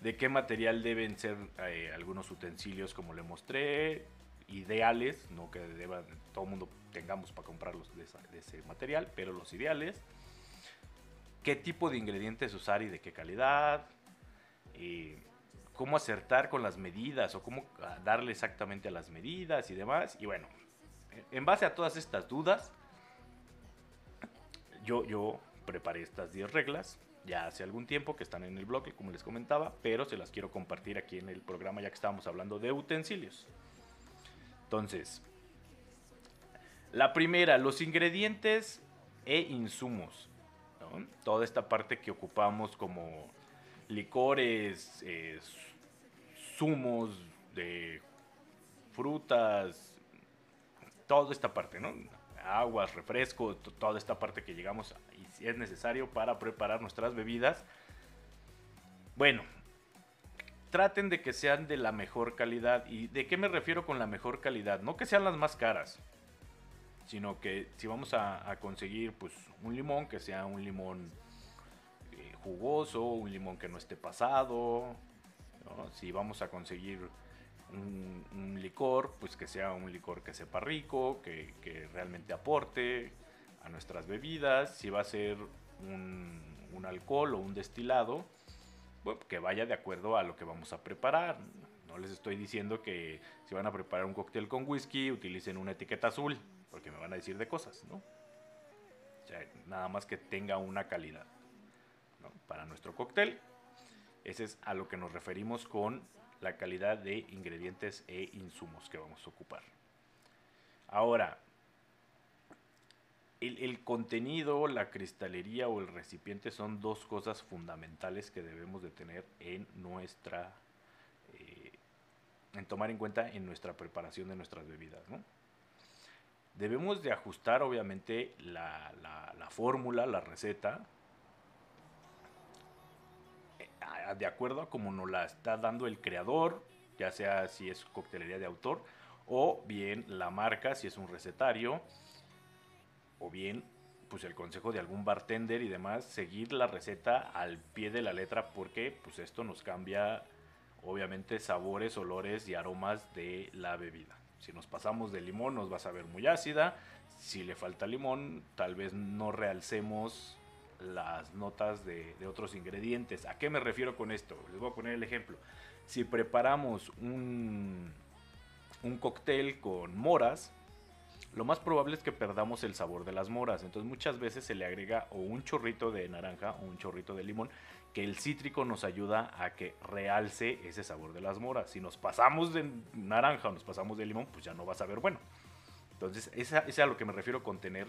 de qué material deben ser eh, algunos utensilios como le mostré, ideales, no que deban, todo el mundo tengamos para comprarlos de, ese material, pero los ideales, qué tipo de ingredientes usar y de qué calidad, eh, cómo acertar con las medidas o cómo ah, darle exactamente a las medidas y demás. Y bueno, en base a todas estas dudas, yo, yo preparé estas 10 reglas ya hace algún tiempo que están en el blog, como les comentaba, pero se las quiero compartir aquí en el programa ya que estábamos hablando de utensilios. Entonces, la primera, los ingredientes e insumos. Toda esta parte que ocupamos como licores, eh, zumos de frutas, toda esta parte, ¿no? Aguas, refrescos, toda esta parte que llegamos es necesario para preparar nuestras bebidas. Bueno, traten de que sean de la mejor calidad. ¿Y de qué me refiero con la mejor calidad? No que sean las más caras, sino que si vamos a, conseguir pues, un limón, que sea un limón eh, jugoso, un limón que no esté pasado. Si vamos a conseguir un, licor, pues que sea un licor que sepa rico, que, que realmente aporte a nuestras bebidas, si va a ser un, alcohol o un destilado, que vaya de acuerdo a lo que vamos a preparar. No les estoy diciendo que si van a preparar un cóctel con whisky, utilicen una etiqueta azul, porque me van a decir de cosas, ¿no? nada más que tenga una calidad para nuestro cóctel. Ese es a lo que nos referimos con la calidad de ingredientes e insumos que vamos a ocupar. Ahora, el, contenido, la cristalería o el recipiente son dos cosas fundamentales que debemos de tener en nuestra, eh, en tomar en cuenta en nuestra preparación de nuestras bebidas, Debemos de ajustar obviamente la, la fórmula, la receta, eh, de acuerdo a como nos la está dando el creador, ya sea si es coctelería de autor, o bien la marca, si es un recetario, o bien pues el consejo de algún bartender y demás, seguir la receta al pie de la letra porque pues esto nos cambia obviamente sabores, olores y aromas de la bebida. Si nos pasamos de limón nos va a saber muy ácida, si le falta limón tal vez no realcemos las notas de, otros ingredientes. ¿A qué me refiero con esto? Les voy a poner el ejemplo. Si preparamos un, un cóctel con moras, lo más probable es que perdamos el sabor de las moras. Entonces muchas veces se le agrega o un chorrito de naranja o un chorrito de limón, que el cítrico nos ayuda a que realce ese sabor de las moras. Si nos pasamos de naranja o nos pasamos de limón, pues ya no va a saber bueno. Entonces, esa, es a lo que me refiero con tener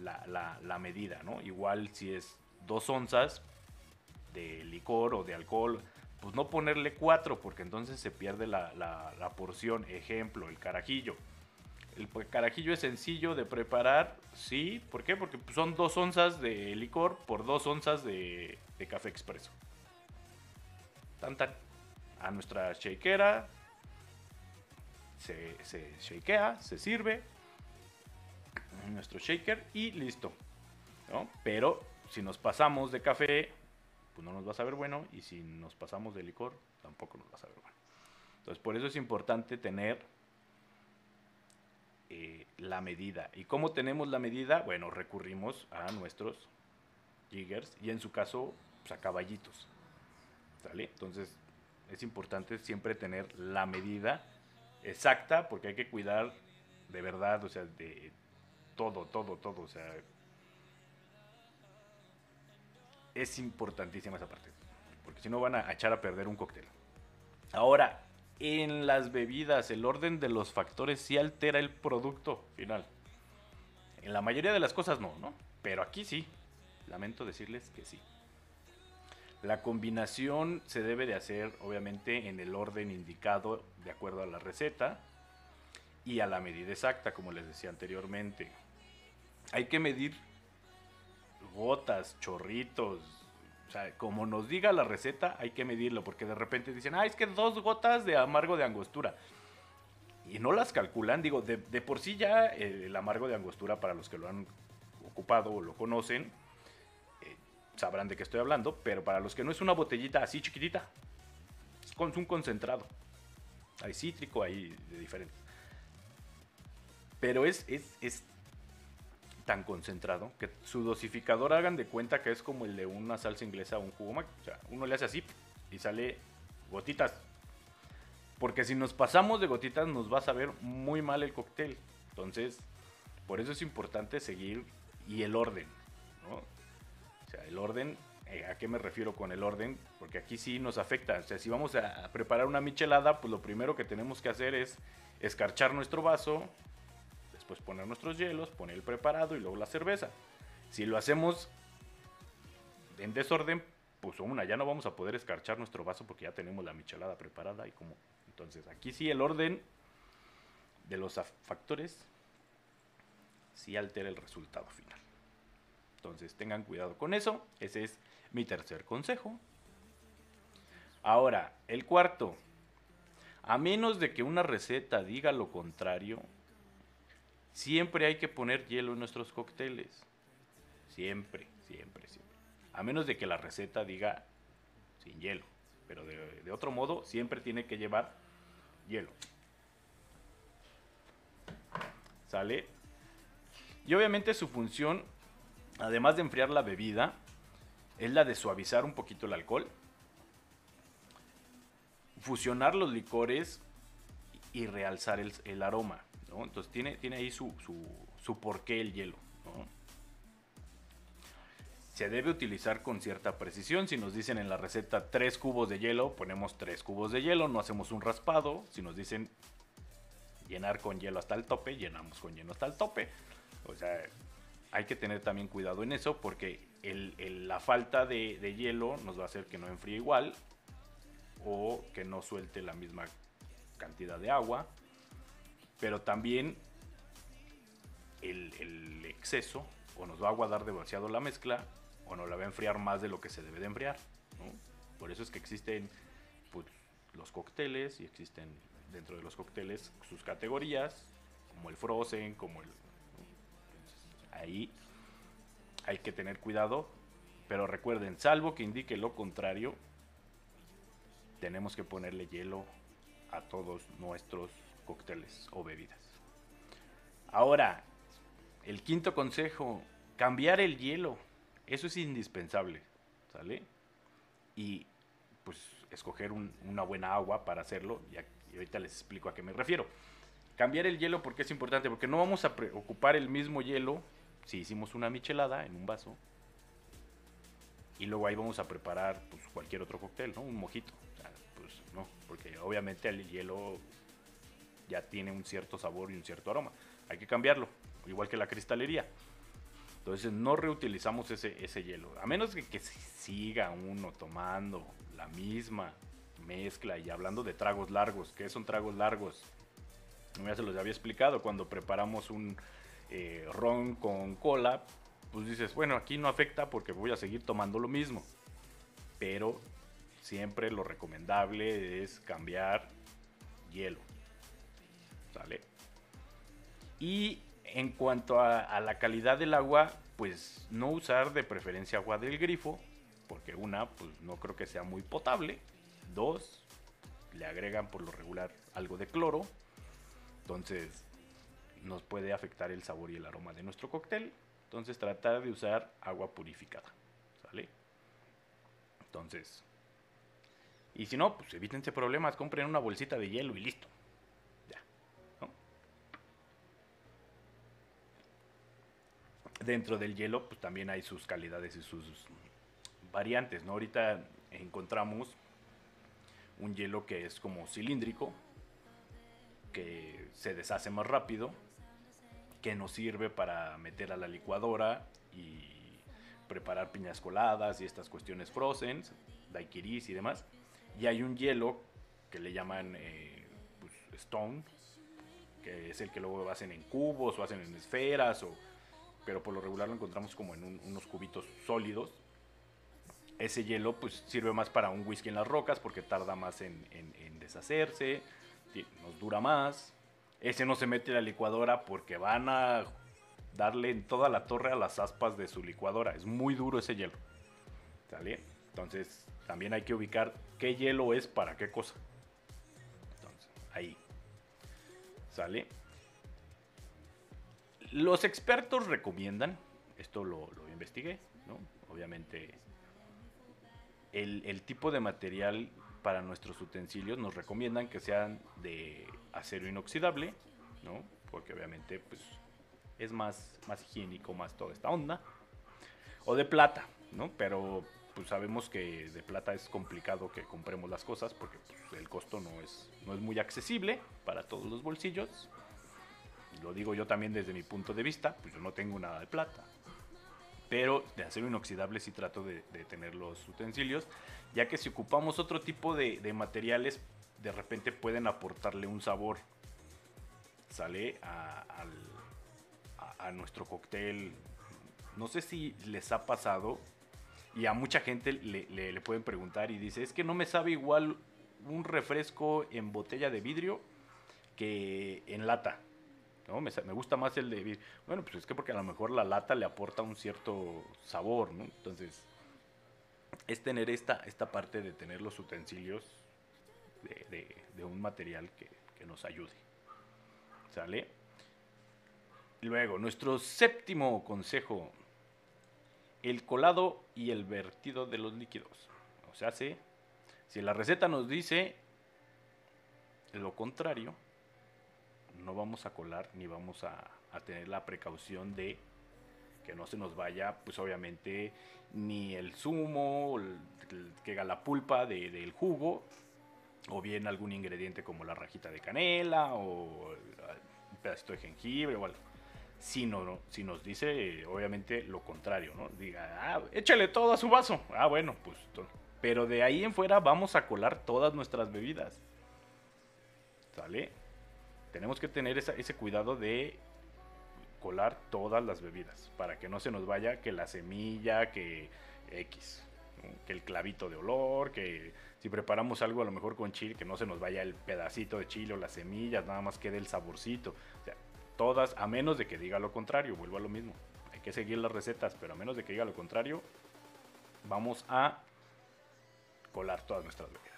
la, medida, ¿no? Igual si es dos onzas de licor o de alcohol, pues no ponerle cuatro, porque entonces se pierde la, la porción. Ejemplo, el carajillo el carajillo es sencillo de preparar, sí. ¿Por qué? Porque son dos onzas de licor por dos onzas de, café expreso. Tan tan. A nuestra shakera se, shakea, se sirve nuestro shaker y listo. Pero si nos pasamos de café, pues no nos va a saber bueno. Y si nos pasamos de licor, tampoco nos va a saber bueno. Entonces, por eso es importante tener eh, la medida. ¿Y cómo tenemos la medida? Bueno, recurrimos a nuestros jiggers y en su caso pues, a caballitos. ¿Sale? Entonces, es importante siempre tener la medida exacta porque hay que cuidar de verdad, o sea, de todo, todo, todo, o sea, es importantísima esa parte, porque si no van a echar a perder un cóctel. Ahora, en las bebidas, el orden de los factores sí altera el producto final. En la mayoría de las cosas no, ¿no? Pero aquí sí. Lamento decirles que sí. La combinación se debe de hacer obviamente en el orden indicado de acuerdo a la receta y a la medida exacta, como les decía anteriormente. Hay que medir gotas, chorritos, o sea, como nos diga la receta, hay que medirlo, porque de repente dicen, ah, es que dos gotas de amargo de angostura. Y no las calculan, digo, de, por sí ya eh, el amargo de angostura, para los que lo han ocupado o lo conocen, eh, sabrán de qué estoy hablando, pero para los que no es una botellita así chiquitita, es un concentrado. Hay cítrico, hay de diferentes. Pero es, es tan concentrado que su dosificador hagan de cuenta que es como el de una salsa inglesa o un jugo mac. O sea, uno le hace así y sale gotitas. Porque si nos pasamos de gotitas nos va a saber muy mal el cóctel. Entonces, por eso es importante seguir y el orden. ¿no? O sea, el orden, eh, ¿a qué me refiero con el orden? Porque aquí sí nos afecta. O sea, si vamos a preparar una michelada, pues lo primero que tenemos que hacer es escarchar nuestro vaso, pues poner nuestros hielos, poner el preparado y luego la cerveza. Si lo hacemos en desorden, pues una, ya no vamos a poder escarchar nuestro vaso porque ya tenemos la michelada preparada y como. Entonces, aquí sí el orden de los factores sí altera el resultado final. Entonces, tengan cuidado con eso. Ese es mi tercer consejo. Ahora, el cuarto. A menos de que una receta diga lo contrario, Siempre hay que poner hielo en nuestros cócteles. Siempre, siempre, siempre. A menos de que la receta diga sin hielo. Pero de, otro modo, siempre tiene que llevar hielo. ¿Sale? Y obviamente su función, además de enfriar la bebida, es la de suavizar un poquito el alcohol, fusionar los licores y realzar el aroma. Entonces tiene, tiene ahí su, su, porqué el hielo, Se debe utilizar con cierta precisión. Si nos dicen en la receta 3 cubos de hielo, ponemos 3 cubos de hielo, no hacemos un raspado. Si nos dicen llenar con hielo hasta el tope, llenamos con hielo hasta el tope. O sea, hay que tener también cuidado en eso porque la falta de, de, hielo nos va a hacer que no enfríe igual o que no suelte la misma cantidad de agua pero también el, exceso o nos va a aguadar demasiado la mezcla o nos la va a enfriar más de lo que se debe de enfriar. Por eso es que existen pues, los cócteles y existen dentro de los cócteles sus categorías, como el frozen, como el... Ahí hay que tener cuidado, pero recuerden, salvo que indique lo contrario, tenemos que ponerle hielo a todos nuestros cócteles o bebidas. Ahora, el quinto consejo, cambiar el hielo. Eso es indispensable, ¿sale? Y pues escoger una buena agua para hacerlo, y ahorita les explico a qué me refiero. Cambiar el hielo porque es importante, porque no vamos a ocupar el mismo hielo si hicimos una michelada en un vaso. Y luego ahí vamos a preparar pues, cualquier otro cóctel, ¿no? Un mojito. pues no, porque obviamente el hielo ya tiene un cierto sabor y un cierto aroma. Hay que cambiarlo, igual que la cristalería. Entonces no reutilizamos ese, ese hielo, a menos que, siga uno tomando la misma mezcla y hablando de tragos largos. ¿Qué son tragos largos? Ya se los había explicado, cuando preparamos un eh, ron con cola, pues dices, bueno, aquí no afecta porque voy a seguir tomando lo mismo. Pero siempre lo recomendable es cambiar hielo. Y en cuanto a, la calidad del agua, pues no usar de preferencia agua del grifo, porque una, pues no creo que sea muy potable. Dos, le agregan por lo regular algo de cloro. Entonces nos puede afectar el sabor y el aroma de nuestro cóctel. Entonces tratar de usar agua purificada. ¿Sale? Entonces, Y si no, pues evítense problemas, compren una bolsita de hielo y listo. Dentro del hielo, pues también hay sus calidades y sus variantes, ¿no? Ahorita encontramos un hielo que es como cilíndrico, que se deshace más rápido, que nos sirve para meter a la licuadora y preparar piñas coladas y estas cuestiones frozen, daiquiris y demás. Y hay un hielo que le llaman eh, pues, stone, que es el que luego hacen en cubos o hacen en esferas, o, pero por lo regular lo encontramos como en un- unos cubitos sólidos. Ese hielo pues sirve más para un whisky en las rocas porque tarda más en, en- en deshacerse, nos dura más. Ese no se mete a la licuadora porque van a darle en toda la torre a las aspas de su licuadora. Es muy duro ese hielo. ¿Sale? Entonces también hay que ubicar qué hielo es para qué cosa. Entonces, ahí. ¿Sale? Los expertos recomiendan, esto lo, investigué, ¿no? Obviamente, el, el tipo de material para nuestros utensilios nos recomiendan que sean de acero inoxidable, ¿no? Porque obviamente, pues, es más, más higiénico, más toda esta onda. O de plata, ¿no? Pero, pues, sabemos que de plata es complicado que compremos las cosas porque pues, el costo no es, no es muy accesible para todos los bolsillos lo digo yo también desde mi punto de vista, pues yo no tengo nada de plata. Pero de acero inoxidable sí trato de, tener los utensilios, ya que si ocupamos otro tipo de, de materiales, de repente pueden aportarle un sabor, sale a, nuestro cóctel. No sé si les ha pasado, y a mucha gente le- le pueden preguntar y dice, es que no me sabe igual un refresco en botella de vidrio que en lata. ¿No? Me, gusta más el de vidrio. Bueno, pues es que porque a lo mejor la lata le aporta un cierto sabor, ¿no? Entonces, es tener esta, esta parte de tener los utensilios de, de- de un material que, que nos ayude. ¿Sale? Luego, nuestro séptimo consejo. El colado y el vertido de los líquidos. O sea, si, si la receta nos dice lo contrario, no vamos a colar ni vamos a, a tener la precaución de que no se nos vaya, pues obviamente, ni el zumo, el- que la pulpa de- del jugo, o bien algún ingrediente como la rajita de canela, o eh, un pedacito de jengibre o. Si, no, si nos dice, obviamente, lo contrario, ¿no? Diga, ah, échale todo a su vaso. Ah, bueno, pues. to- Pero de ahí en fuera vamos a colar todas nuestras bebidas. ¿Sale? Tenemos que tener ese cuidado de colar todas las bebidas para que no se nos vaya que la semilla, que X, que el clavito de olor, que si preparamos algo a lo mejor con chile, que no se nos vaya el pedacito de chile o las semillas, nada más quede el saborcito. O sea, todas, a menos de que diga lo contrario, vuelvo a lo mismo. Hay que seguir las recetas, pero a menos de que diga lo contrario, vamos a colar todas nuestras bebidas.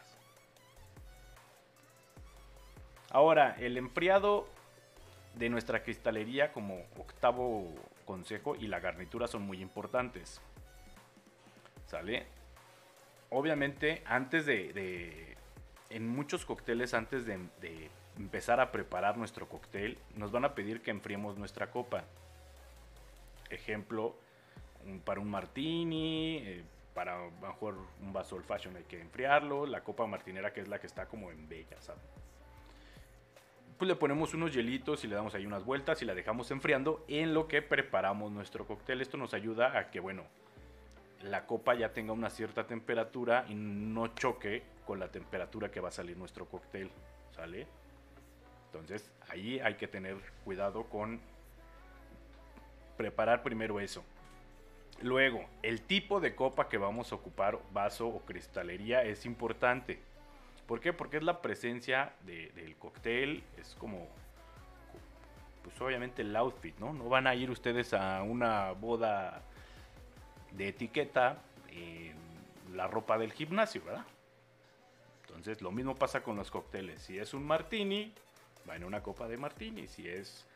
Ahora, el enfriado de nuestra cristalería como octavo consejo y la garnitura son muy importantes. ¿Sale? Obviamente, antes de... en muchos cócteles, antes de, empezar a preparar nuestro cóctel, nos van a pedir que enfriemos nuestra copa. Ejemplo, para un martini, eh, para mejor un vaso old fashion hay que enfriarlo, la copa martinera que es la que está como en bella, ¿sabes? Pues le ponemos unos hielitos y le damos ahí unas vueltas y la dejamos enfriando en lo que preparamos nuestro cóctel. Esto nos ayuda a que, bueno, la copa ya tenga una cierta temperatura y no choque con la temperatura que va a salir nuestro cóctel, ¿sale? Entonces, ahí hay que tener cuidado con preparar primero eso. Luego, el tipo de copa que vamos a ocupar, vaso o cristalería, es importante. ¿Por qué? Porque es la presencia de- del cóctel, es como, pues obviamente el outfit, ¿no? No van a ir ustedes a una boda de etiqueta en la ropa del gimnasio, ¿verdad? Entonces lo mismo pasa con los cócteles. Si es un martini, va en una copa de martini. Si es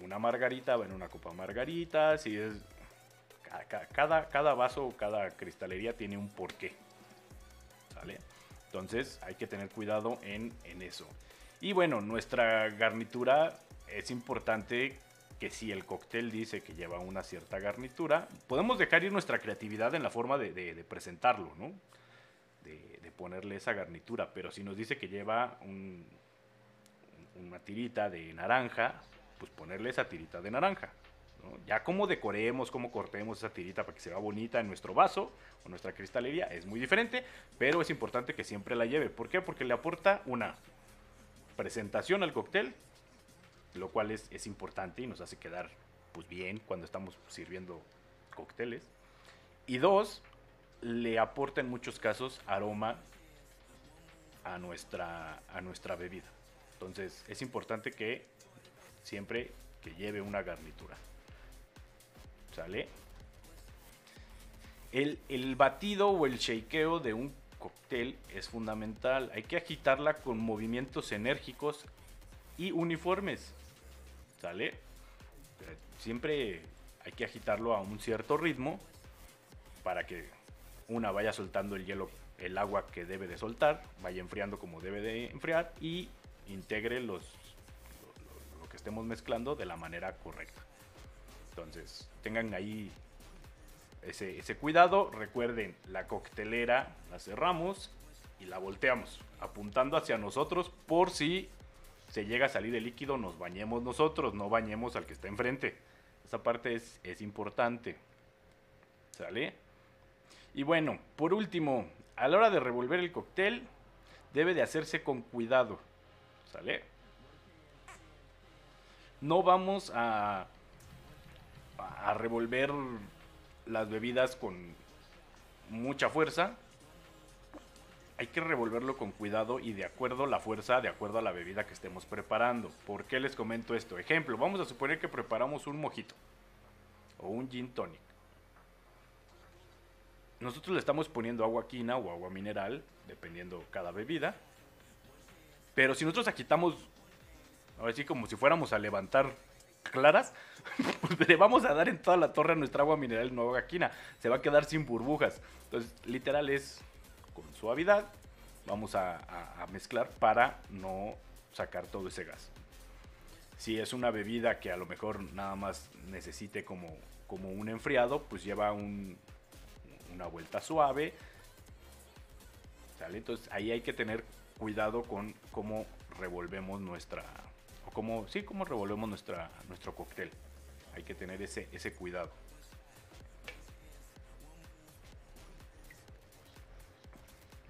una margarita, va en una copa margarita. Si es... ca- ca- Cada, cada vaso cada cristalería tiene un porqué. ¿Sale? Entonces hay que tener cuidado en, en eso. Y bueno, nuestra garnitura es importante que si el cóctel dice que lleva una cierta garnitura, podemos dejar ir nuestra creatividad en la forma de, de- presentarlo, ¿no? De, ponerle esa garnitura. Pero si nos dice que lleva un- una tirita de naranja, pues ponerle esa tirita de naranja. Ya cómo decoremos, cómo cortemos esa tirita para que se vea bonita en nuestro vaso o nuestra cristalería es muy diferente, pero es importante que siempre la lleve. ¿Por qué? Porque le aporta una presentación al cóctel, lo cual es, es importante y nos hace quedar pues bien cuando estamos sirviendo cócteles. Y dos, le aporta en muchos casos aroma a nuestra, a nuestra bebida. Entonces es importante que siempre que lleve una garnitura. El, batido o el shakeo de un cóctel es fundamental. Hay que agitarla con movimientos enérgicos y uniformes. ¿Sale? Siempre hay que agitarlo a un cierto ritmo para que una vaya soltando el hielo, el agua que debe de soltar, vaya enfriando como debe de enfriar y integre los, lo, lo- lo que estemos mezclando de la manera correcta. Entonces, tengan ahí ese, cuidado. Recuerden, la coctelera la cerramos y la volteamos, apuntando hacia nosotros por si se llega a salir el líquido, nos bañemos nosotros, no bañemos al que está enfrente. Esa parte es, es importante. ¿Sale? Y bueno, por último, a la hora de revolver el cóctel, debe de hacerse con cuidado. ¿Sale? No vamos a, a revolver las bebidas con mucha fuerza. Hay que revolverlo con cuidado y de acuerdo a la fuerza, de acuerdo a la bebida que estemos preparando. ¿Por qué les comento esto? Ejemplo, vamos a suponer que preparamos un mojito o un gin tonic. Nosotros le estamos poniendo agua quina o agua mineral, dependiendo cada bebida. Pero si nosotros agitamos, así como si fuéramos a levantar claras, pues le vamos a dar en toda la torre a nuestra agua mineral agua quina. Se va a quedar sin burbujas. Entonces, literal es con suavidad. Vamos a, mezclar para no sacar todo ese gas. Si es una bebida que a lo mejor nada más necesite como, como un enfriado, pues lleva un- una vuelta suave. Entonces ahí hay que tener cuidado con cómo revolvemos nuestra. Cómo. Sí, cómo revolvemos nuestra, nuestro cóctel. Hay que tener ese, ese cuidado.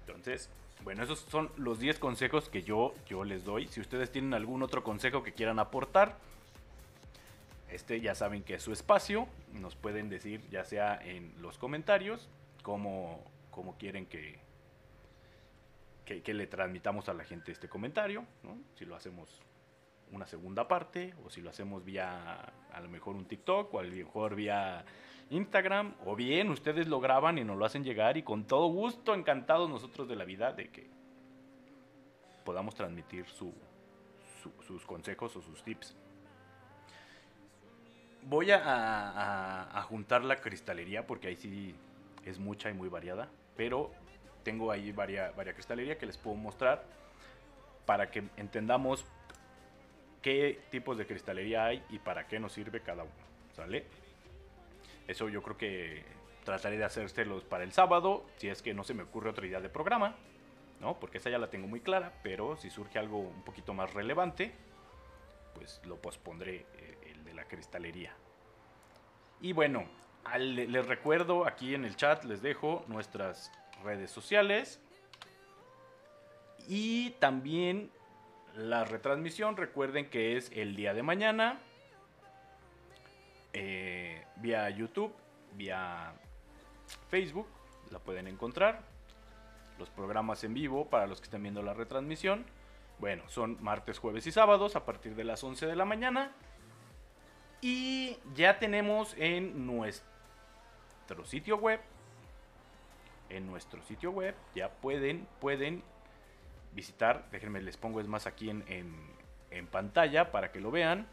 Entonces, bueno, esos son los 10 consejos que yo, yo les doy. Si ustedes tienen algún otro consejo que quieran aportar, este ya saben que es su espacio. Nos pueden decir ya sea en los comentarios cómo, cómo quieren que, que, le transmitamos a la gente este comentario. Si lo hacemos una segunda parte o si lo hacemos vía a lo mejor un TikTok o a lo mejor vía Instagram o bien ustedes lo graban y nos lo hacen llegar y con todo gusto encantados nosotros de la vida de que podamos transmitir su- su- sus consejos o sus tips. Voy a, juntar la cristalería porque ahí sí es mucha y muy variada, pero tengo ahí varias, varias cristalería que les puedo mostrar para que entendamos qué tipos de cristalería hay y para qué nos sirve cada uno. ¿Sale? Eso yo creo que trataré de hacérselos para el sábado, si es que no se me ocurre otra idea de programa, ¿no? Porque esa ya la tengo muy clara, pero si surge algo un poquito más relevante, pues lo pospondré eh, el de la cristalería. Y bueno, les recuerdo aquí en el chat, les dejo nuestras redes sociales. Y también la retransmisión, recuerden que es el día de mañana. eh, vía YouTube, vía Facebook, la pueden encontrar. Los programas en vivo para los que estén viendo la retransmisión. Bueno, son martes, jueves y sábados a partir de las 11 de la mañana. Y ya tenemos en nuestro sitio web. En nuestro sitio web ya pueden, pueden visitar. Déjenme, les pongo es más aquí en, en- pantalla para que lo vean.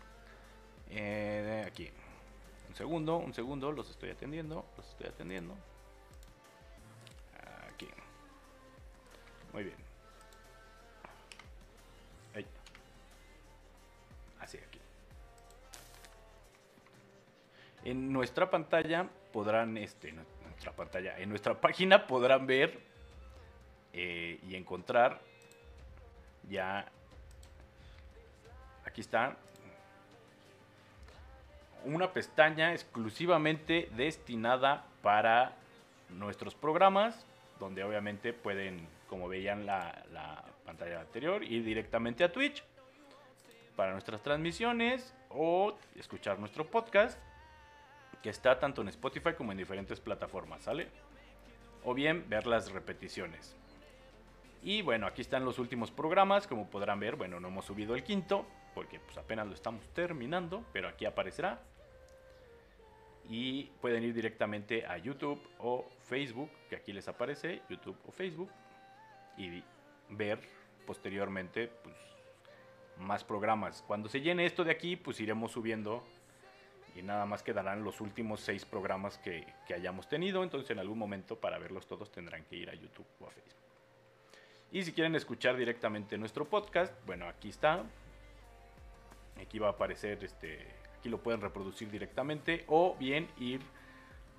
Eh, aquí. Un segundo, un segundo, los estoy atendiendo, los estoy atendiendo. Aquí. Muy bien. Ahí. Así aquí. En nuestra pantalla podrán, este, nuestra pantalla, en nuestra página podrán ver eh, y encontrar ya. Aquí está una pestaña exclusivamente destinada para nuestros programas, donde obviamente pueden, como veían la, la pantalla anterior, ir directamente a Twitch para nuestras transmisiones o escuchar nuestro podcast, que está tanto en Spotify como en diferentes plataformas, ¿sale? O bien ver las repeticiones. Y bueno, aquí están los últimos programas, como podrán ver, bueno, no hemos subido el quinto, porque pues apenas lo estamos terminando, pero aquí aparecerá y pueden ir directamente a YouTube o Facebook, que aquí les aparece, YouTube o Facebook, y ver posteriormente pues, más programas. Cuando se llene esto de aquí, pues iremos subiendo y nada más quedarán los últimos seis programas que, que hayamos tenido. Entonces en algún momento para verlos todos tendrán que ir a YouTube o a Facebook. Y si quieren escuchar directamente nuestro podcast, bueno, aquí está. Aquí va a aparecer este lo pueden reproducir directamente o bien ir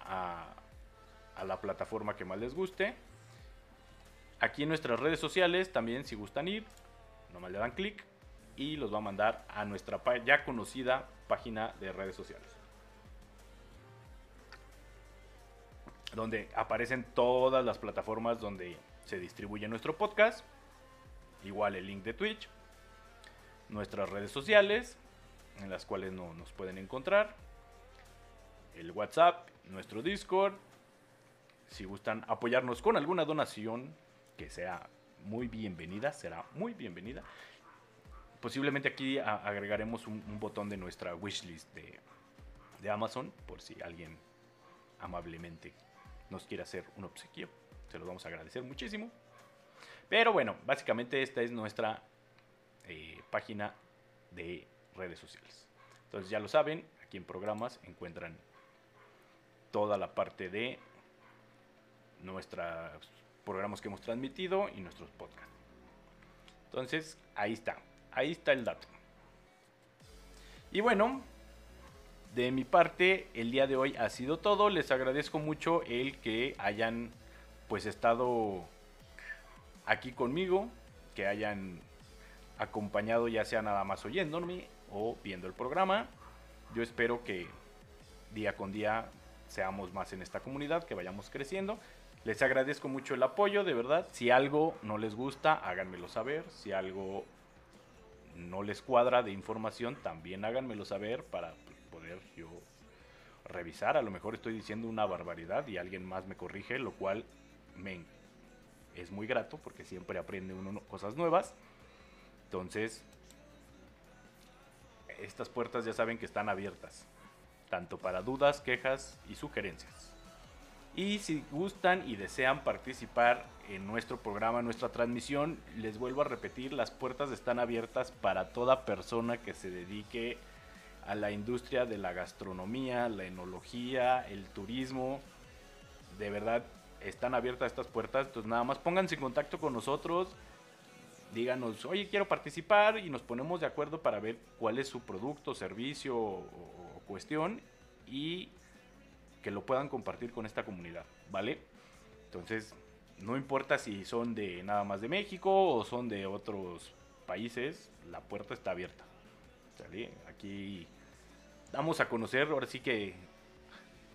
a, la plataforma que más les guste. Aquí en nuestras redes sociales también si gustan ir, nomás le dan clic y los va a mandar a nuestra ya conocida página de redes sociales. Donde aparecen todas las plataformas donde se distribuye nuestro podcast. Igual el link de Twitch. Nuestras redes sociales en las cuales no, nos pueden encontrar. El WhatsApp, nuestro Discord. Si gustan apoyarnos con alguna donación que sea muy bienvenida, será muy bienvenida. Posiblemente aquí agregaremos un, botón de nuestra wishlist de, de Amazon por si alguien amablemente nos quiere hacer un obsequio. Se lo vamos a agradecer muchísimo. Pero bueno, básicamente esta es nuestra eh, página de redes sociales. Entonces ya lo saben, aquí en programas encuentran toda la parte de nuestros programas que hemos transmitido y nuestros podcasts. Entonces, ahí está, ahí está el dato. Y bueno, de mi parte, el día de hoy ha sido todo. Les agradezco mucho el que hayan pues estado aquí conmigo, que hayan acompañado ya sea nada más oyéndome o viendo el programa. Yo espero que día con día seamos más en esta comunidad, que vayamos creciendo. Les agradezco mucho el apoyo, de verdad. Si algo no les gusta, háganmelo saber. Si algo no les cuadra de información, también háganmelo saber para poder yo revisar. A lo mejor estoy diciendo una barbaridad y alguien más me corrige, lo cual es muy grato porque siempre aprende uno cosas nuevas. Entonces, estas puertas ya saben que están abiertas, tanto para dudas, quejas y sugerencias. Y si gustan y desean participar en nuestro programa, en nuestra transmisión, les vuelvo a repetir, las puertas están abiertas para toda persona que se dedique a la industria de la gastronomía, la enología, el turismo. De verdad, están abiertas estas puertas, entonces nada más pónganse en contacto con nosotros díganos, oye, quiero participar y nos ponemos de acuerdo para ver cuál es su producto, servicio o, cuestión y que lo puedan compartir con esta comunidad, ¿vale? Entonces, no importa si son de nada más de México o son de otros países, la puerta está abierta. Aquí vamos a conocer, ahora sí que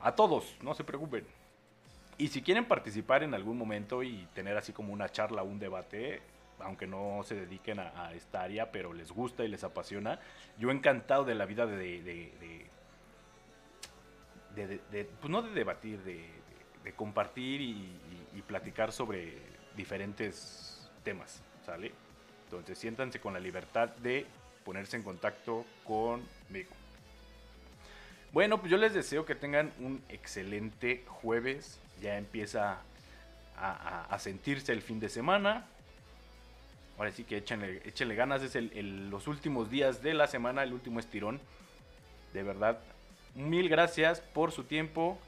a todos, no se preocupen. Y si quieren participar en algún momento y tener así como una charla, un debate, aunque no se dediquen a, esta área, pero les gusta y les apasiona. Yo encantado de la vida de, de, pues no de debatir, de, compartir y, platicar sobre diferentes temas, ¿sale? Entonces siéntanse con la libertad de ponerse en contacto conmigo. Bueno, pues yo les deseo que tengan un excelente jueves. Ya empieza a sentirse el fin de semana ahora sí que échenle, ganas, es los últimos días de la semana, el último estirón. De verdad, mil gracias por su tiempo.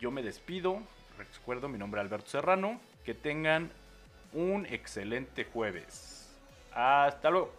Yo me despido. Recuerdo, mi nombre es Alberto Serrano. Que tengan un excelente jueves. Hasta luego.